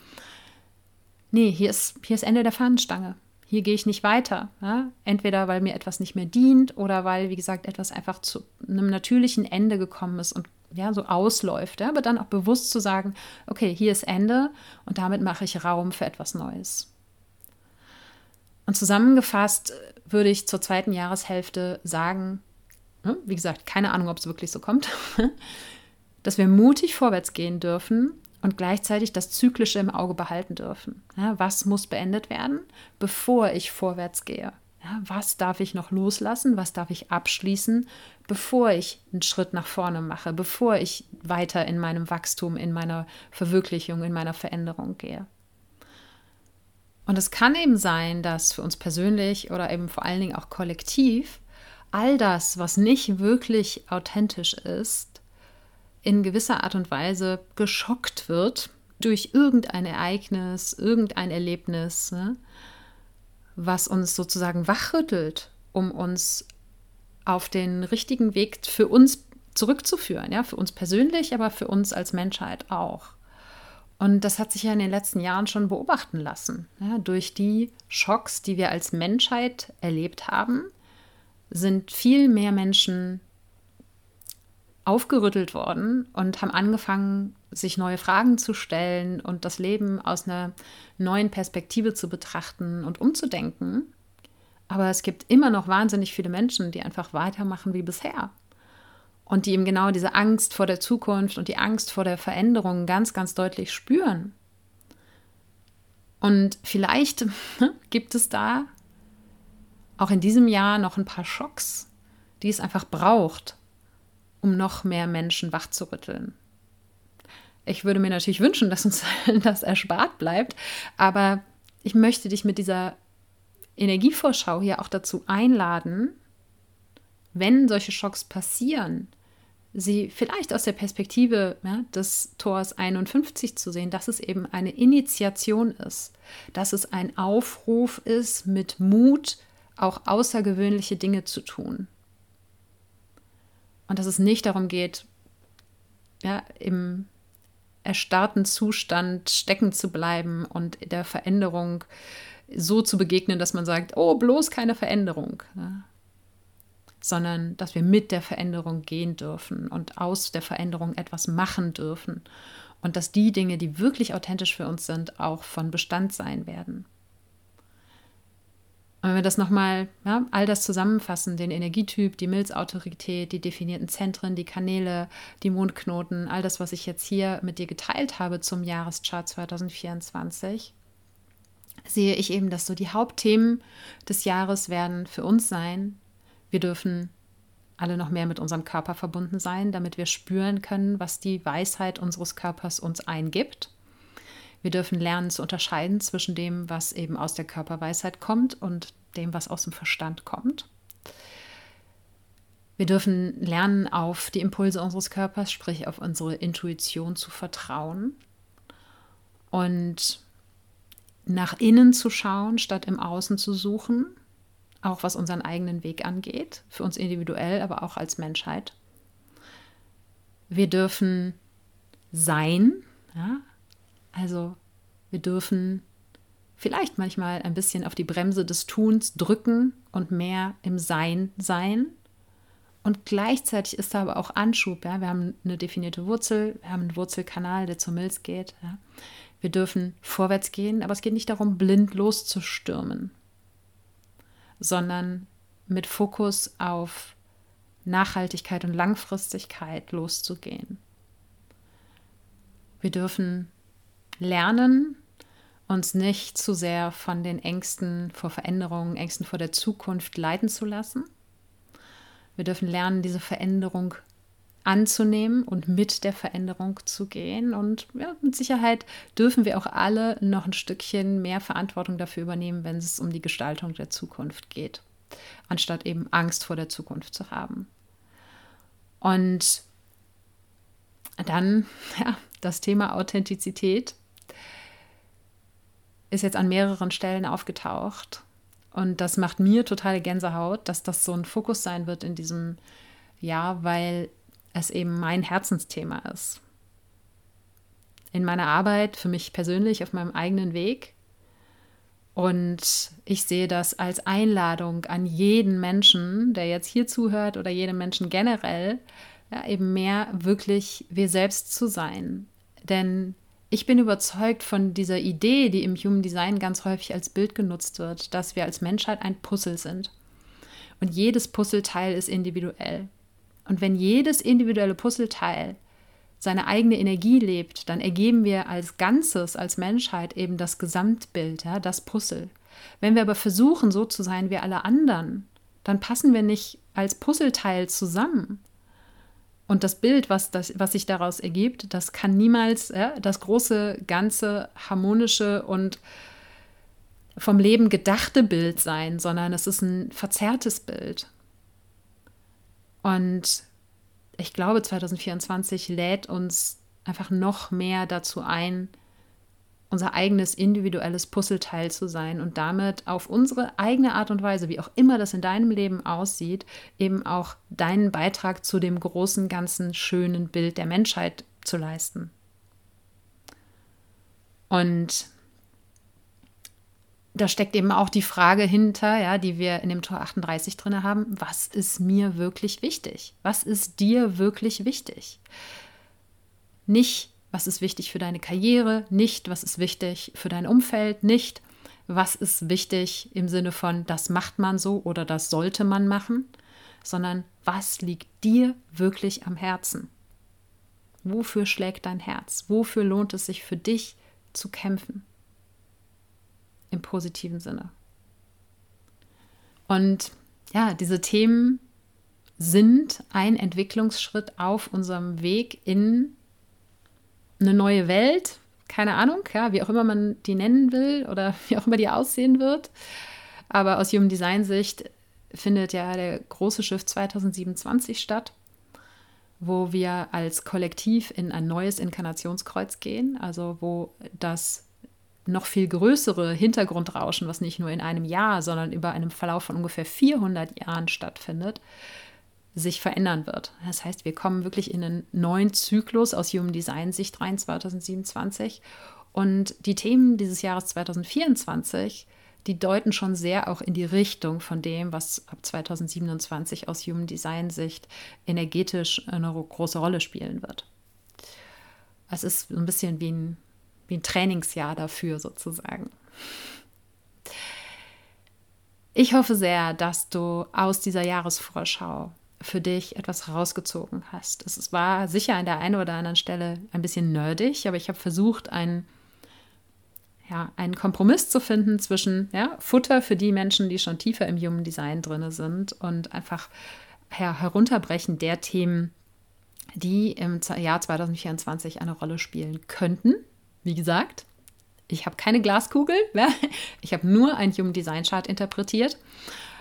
nee, hier ist, hier ist Ende der Fahnenstange. Hier gehe ich nicht weiter. Ja? Entweder weil mir etwas nicht mehr dient oder weil, wie gesagt, etwas einfach zu einem natürlichen Ende gekommen ist und ja, so ausläuft, ja, aber dann auch bewusst zu sagen, okay, hier ist Ende und damit mache ich Raum für etwas Neues. Und zusammengefasst würde ich zur zweiten Jahreshälfte sagen, ne, wie gesagt, keine Ahnung, ob es wirklich so kommt, dass wir mutig vorwärts gehen dürfen und gleichzeitig das Zyklische im Auge behalten dürfen. Ja, was muss beendet werden, bevor ich vorwärts gehe? Ja, was darf ich noch loslassen? Was darf ich abschließen, bevor ich einen Schritt nach vorne mache, bevor ich weiter in meinem Wachstum, in meiner Verwirklichung, in meiner Veränderung gehe? Und es kann eben sein, dass für uns persönlich oder eben vor allen Dingen auch kollektiv all das, was nicht wirklich authentisch ist, in gewisser Art und Weise geschockt wird durch irgendein Ereignis, irgendein Erlebnis, ne, was uns sozusagen wachrüttelt, um uns auf den richtigen Weg für uns zurückzuführen, ja, für uns persönlich, aber für uns als Menschheit auch. Und das hat sich ja in den letzten Jahren schon beobachten lassen. Ja, durch die Schocks, die wir als Menschheit erlebt haben, sind viel mehr Menschen aufgerüttelt worden und haben angefangen, sich neue Fragen zu stellen und das Leben aus einer neuen Perspektive zu betrachten und umzudenken. Aber es gibt immer noch wahnsinnig viele Menschen, die einfach weitermachen wie bisher. Und die eben genau diese Angst vor der Zukunft und die Angst vor der Veränderung ganz, ganz deutlich spüren. Und vielleicht gibt es da auch in diesem Jahr noch ein paar Schocks, die es einfach braucht, um noch mehr Menschen wachzurütteln. Ich würde mir natürlich wünschen, dass uns das erspart bleibt, aber ich möchte dich mit dieser Energievorschau hier auch dazu einladen, wenn solche Schocks passieren, sie vielleicht aus der Perspektive ja, des Tors 51 zu sehen, dass es eben eine Initiation ist, dass es ein Aufruf ist, mit Mut auch außergewöhnliche Dinge zu tun. Und dass es nicht darum geht, ja, im erstarrten Zustand stecken zu bleiben und der Veränderung so zu begegnen, dass man sagt, oh, bloß keine Veränderung. Ja. Sondern dass wir mit der Veränderung gehen dürfen und aus der Veränderung etwas machen dürfen. Und dass die Dinge, die wirklich authentisch für uns sind, auch von Bestand sein werden. Und wenn wir das nochmal, ja, all das zusammenfassen, den Energietyp, die Milzautorität, die definierten Zentren, die Kanäle, die Mondknoten, all das, was ich jetzt hier mit dir geteilt habe zum Jahreschart 2024, sehe ich eben, dass so die Hauptthemen des Jahres werden für uns sein. Wir dürfen alle noch mehr mit unserem Körper verbunden sein, damit wir spüren können, was die Weisheit unseres Körpers uns eingibt. Wir dürfen lernen zu unterscheiden zwischen dem, was eben aus der Körperweisheit kommt und dem, was aus dem Verstand kommt. Wir dürfen lernen, auf die Impulse unseres Körpers, sprich auf unsere Intuition zu vertrauen und nach innen zu schauen, statt im Außen zu suchen, auch was unseren eigenen Weg angeht, für uns individuell, aber auch als Menschheit. Wir dürfen sein, ja, also wir dürfen vielleicht manchmal ein bisschen auf die Bremse des Tuns drücken und mehr im Sein sein. Und gleichzeitig ist da aber auch Anschub. Ja? Wir haben eine definierte Wurzel, wir haben einen Wurzelkanal, der zur Milz geht. Ja? Wir dürfen vorwärts gehen, aber es geht nicht darum, blind loszustürmen, sondern mit Fokus auf Nachhaltigkeit und Langfristigkeit loszugehen. Wir dürfen lernen, uns nicht zu sehr von den Ängsten vor Veränderungen, Ängsten vor der Zukunft leiten zu lassen. Wir dürfen lernen, diese Veränderung anzunehmen und mit der Veränderung zu gehen. Und ja, mit Sicherheit dürfen wir auch alle noch ein Stückchen mehr Verantwortung dafür übernehmen, wenn es um die Gestaltung der Zukunft geht, anstatt eben Angst vor der Zukunft zu haben. Und dann, ja, das Thema Authentizität ist jetzt an mehreren Stellen aufgetaucht. Und das macht mir totale Gänsehaut, dass das so ein Fokus sein wird in diesem Jahr, weil es eben mein Herzensthema ist. In meiner Arbeit, für mich persönlich, auf meinem eigenen Weg. Und ich sehe das als Einladung an jeden Menschen, der jetzt hier zuhört oder jeden Menschen generell, ja, eben mehr wirklich wir selbst zu sein. Denn ich bin überzeugt von dieser Idee, die im Human Design ganz häufig als Bild genutzt wird, dass wir als Menschheit ein Puzzle sind. Und jedes Puzzleteil ist individuell. Und wenn jedes individuelle Puzzleteil seine eigene Energie lebt, dann ergeben wir als Ganzes, als Menschheit eben das Gesamtbild, ja, das Puzzle. Wenn wir aber versuchen, so zu sein wie alle anderen, dann passen wir nicht als Puzzleteil zusammen. Und das Bild, was, das, was sich daraus ergibt, das kann niemals ja, das große, ganze, harmonische und vom Leben gedachte Bild sein, sondern es ist ein verzerrtes Bild. Und ich glaube, 2024 lädt uns einfach noch mehr dazu ein, unser eigenes individuelles Puzzleteil zu sein und damit auf unsere eigene Art und Weise, wie auch immer das in deinem Leben aussieht, eben auch deinen Beitrag zu dem großen, ganzen, schönen Bild der Menschheit zu leisten. Und da steckt eben auch die Frage hinter, ja, die wir in dem Tor 38 drin haben, was ist mir wirklich wichtig? Was ist dir wirklich wichtig? Nicht, was ist wichtig für deine Karriere, nicht, was ist wichtig für dein Umfeld, nicht, was ist wichtig im Sinne von, das macht man so oder das sollte man machen, sondern was liegt dir wirklich am Herzen? Wofür schlägt dein Herz? Wofür lohnt es sich für dich zu kämpfen? im positiven Sinne. Und ja, diese Themen sind ein Entwicklungsschritt auf unserem Weg in eine neue Welt. Keine Ahnung, ja, wie auch immer man die nennen will oder wie auch immer die aussehen wird. Aber aus Human Design Sicht findet ja der große Schiff 2027 statt, wo wir als Kollektiv in ein neues Inkarnationskreuz gehen, also wo das noch viel größere Hintergrundrauschen, was nicht nur in einem Jahr, sondern über einen Verlauf von ungefähr 400 Jahren stattfindet, sich verändern wird. Das heißt, wir kommen wirklich in einen neuen Zyklus aus Human Design Sicht rein 2027 und die Themen dieses Jahres 2024, die deuten schon sehr auch in die Richtung von dem, was ab 2027 aus Human Design Sicht energetisch eine große Rolle spielen wird. Es ist so ein bisschen wie ein wie ein Trainingsjahr dafür sozusagen. Ich hoffe sehr, dass du aus dieser Jahresvorschau für dich etwas rausgezogen hast. Es war sicher an der einen oder anderen Stelle ein bisschen nerdig, aber ich habe versucht, einen, ja, einen Kompromiss zu finden zwischen ja, Futter für die Menschen, die schon tiefer im Human Design drin sind und einfach ja, herunterbrechen der Themen, die im Jahr 2024 eine Rolle spielen könnten wie gesagt, ich habe keine Glaskugel, ich habe nur ein Human Design Chart interpretiert,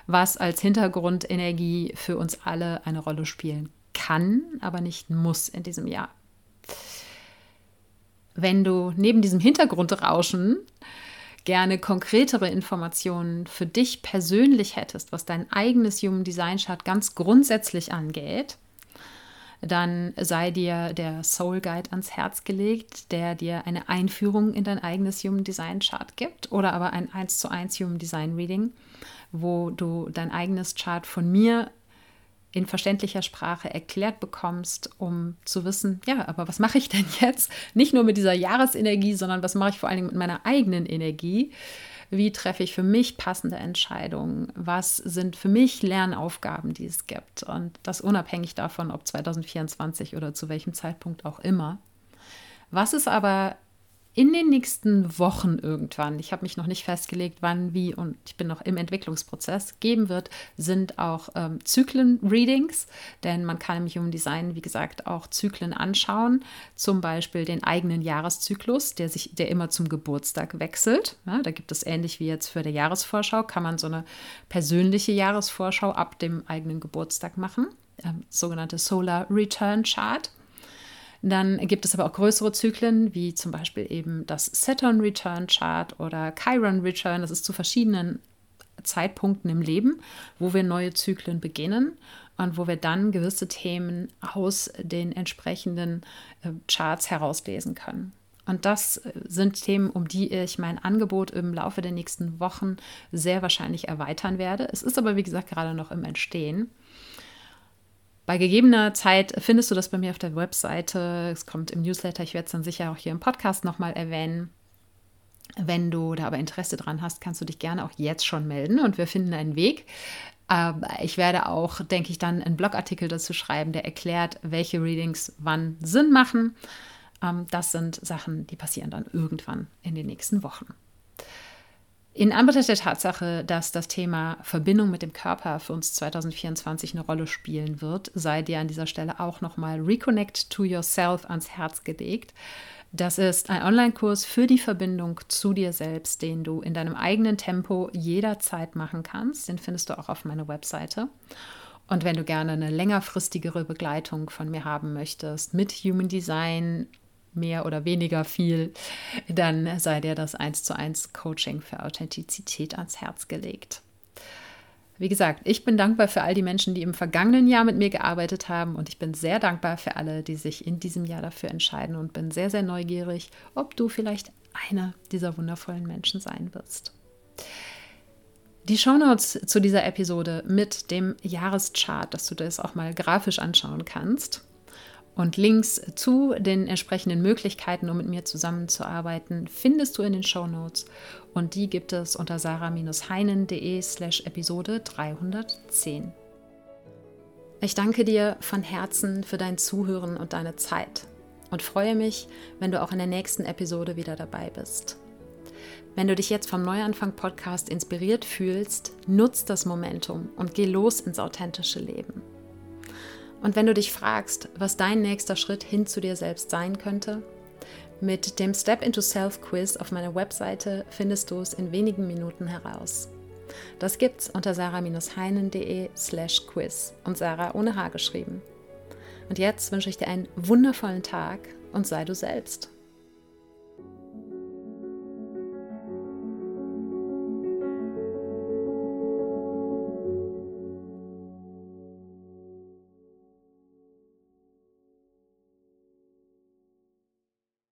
was als Hintergrundenergie für uns alle eine Rolle spielen kann, aber nicht muss in diesem Jahr. Wenn du neben diesem Hintergrundrauschen gerne konkretere Informationen für dich persönlich hättest, was dein eigenes Human Design Chart ganz grundsätzlich angeht, dann sei dir der Soul Guide ans Herz gelegt, der dir eine Einführung in dein eigenes Human Design Chart gibt oder aber ein 1 zu 1 Human Design Reading, wo du dein eigenes Chart von mir in verständlicher Sprache erklärt bekommst, um zu wissen, ja, aber was mache ich denn jetzt? Nicht nur mit dieser Jahresenergie, sondern was mache ich vor allen Dingen mit meiner eigenen Energie? Wie treffe ich für mich passende Entscheidungen? Was sind für mich Lernaufgaben, die es gibt? Und das unabhängig davon, ob 2024 oder zu welchem Zeitpunkt auch immer. Was ist aber in den nächsten Wochen irgendwann, ich habe mich noch nicht festgelegt, wann, wie und ich bin noch im Entwicklungsprozess, geben wird, sind auch ähm, Zyklen-Readings, denn man kann im Human Design, wie gesagt, auch Zyklen anschauen, zum Beispiel den eigenen Jahreszyklus, der sich, der immer zum Geburtstag wechselt. Ja, da gibt es ähnlich wie jetzt für die Jahresvorschau, kann man so eine persönliche Jahresvorschau ab dem eigenen Geburtstag machen, ähm, sogenannte Solar Return Chart. Dann gibt es aber auch größere Zyklen, wie zum Beispiel eben das Saturn Return Chart oder Chiron Return. Das ist zu verschiedenen Zeitpunkten im Leben, wo wir neue Zyklen beginnen und wo wir dann gewisse Themen aus den entsprechenden äh, Charts herauslesen können. Und das äh, sind Themen, um die ich mein Angebot im Laufe der nächsten Wochen sehr wahrscheinlich erweitern werde. Es ist aber, wie gesagt, gerade noch im Entstehen. Bei gegebener Zeit findest du das bei mir auf der Webseite. Es kommt im Newsletter. Ich werde es dann sicher auch hier im Podcast nochmal erwähnen. Wenn du da aber Interesse dran hast, kannst du dich gerne auch jetzt schon melden und wir finden einen Weg. Aber ich werde auch, denke ich, dann einen Blogartikel dazu schreiben, der erklärt, welche Readings wann Sinn machen. Ähm, das sind Sachen, die passieren dann irgendwann in den nächsten Wochen. In Anbetracht der Tatsache, dass das Thema Verbindung mit dem Körper für uns 2024 eine Rolle spielen wird, sei dir an dieser Stelle auch nochmal Reconnect to Yourself ans Herz gelegt. Das ist ein Online-Kurs für die Verbindung zu dir selbst, den du in deinem eigenen Tempo jederzeit machen kannst. Den findest du auch auf meiner Webseite. Und wenn du gerne eine längerfristigere Begleitung von mir haben möchtest mit Human Design, mehr oder weniger viel, dann sei dir das 1 zu 1 Coaching für Authentizität ans Herz gelegt. Wie gesagt, ich bin dankbar für all die Menschen, die im vergangenen Jahr mit mir gearbeitet haben und ich bin sehr dankbar für alle, die sich in diesem Jahr dafür entscheiden und bin sehr, sehr neugierig, ob du vielleicht einer dieser wundervollen Menschen sein wirst. Die Shownotes zu dieser Episode mit dem Jahreschart, dass du das auch mal grafisch anschauen kannst, und Links zu den entsprechenden Möglichkeiten, um mit mir zusammenzuarbeiten, findest du in den Show Notes. Und die gibt es unter sarah-heinen.de slash Episode 310. Ich danke dir von Herzen für dein Zuhören und deine Zeit und freue mich, wenn du auch in der nächsten Episode wieder dabei bist. Wenn du dich jetzt vom Neuanfang Podcast inspiriert fühlst, nutz das Momentum und geh los ins authentische Leben. Und wenn du dich fragst, was dein nächster Schritt hin zu dir selbst sein könnte, mit dem Step into Self Quiz auf meiner Webseite findest du es in wenigen Minuten heraus. Das gibt's unter sarah-heinen.de slash quiz und Sarah ohne H geschrieben. Und jetzt wünsche ich dir einen wundervollen Tag und sei du selbst.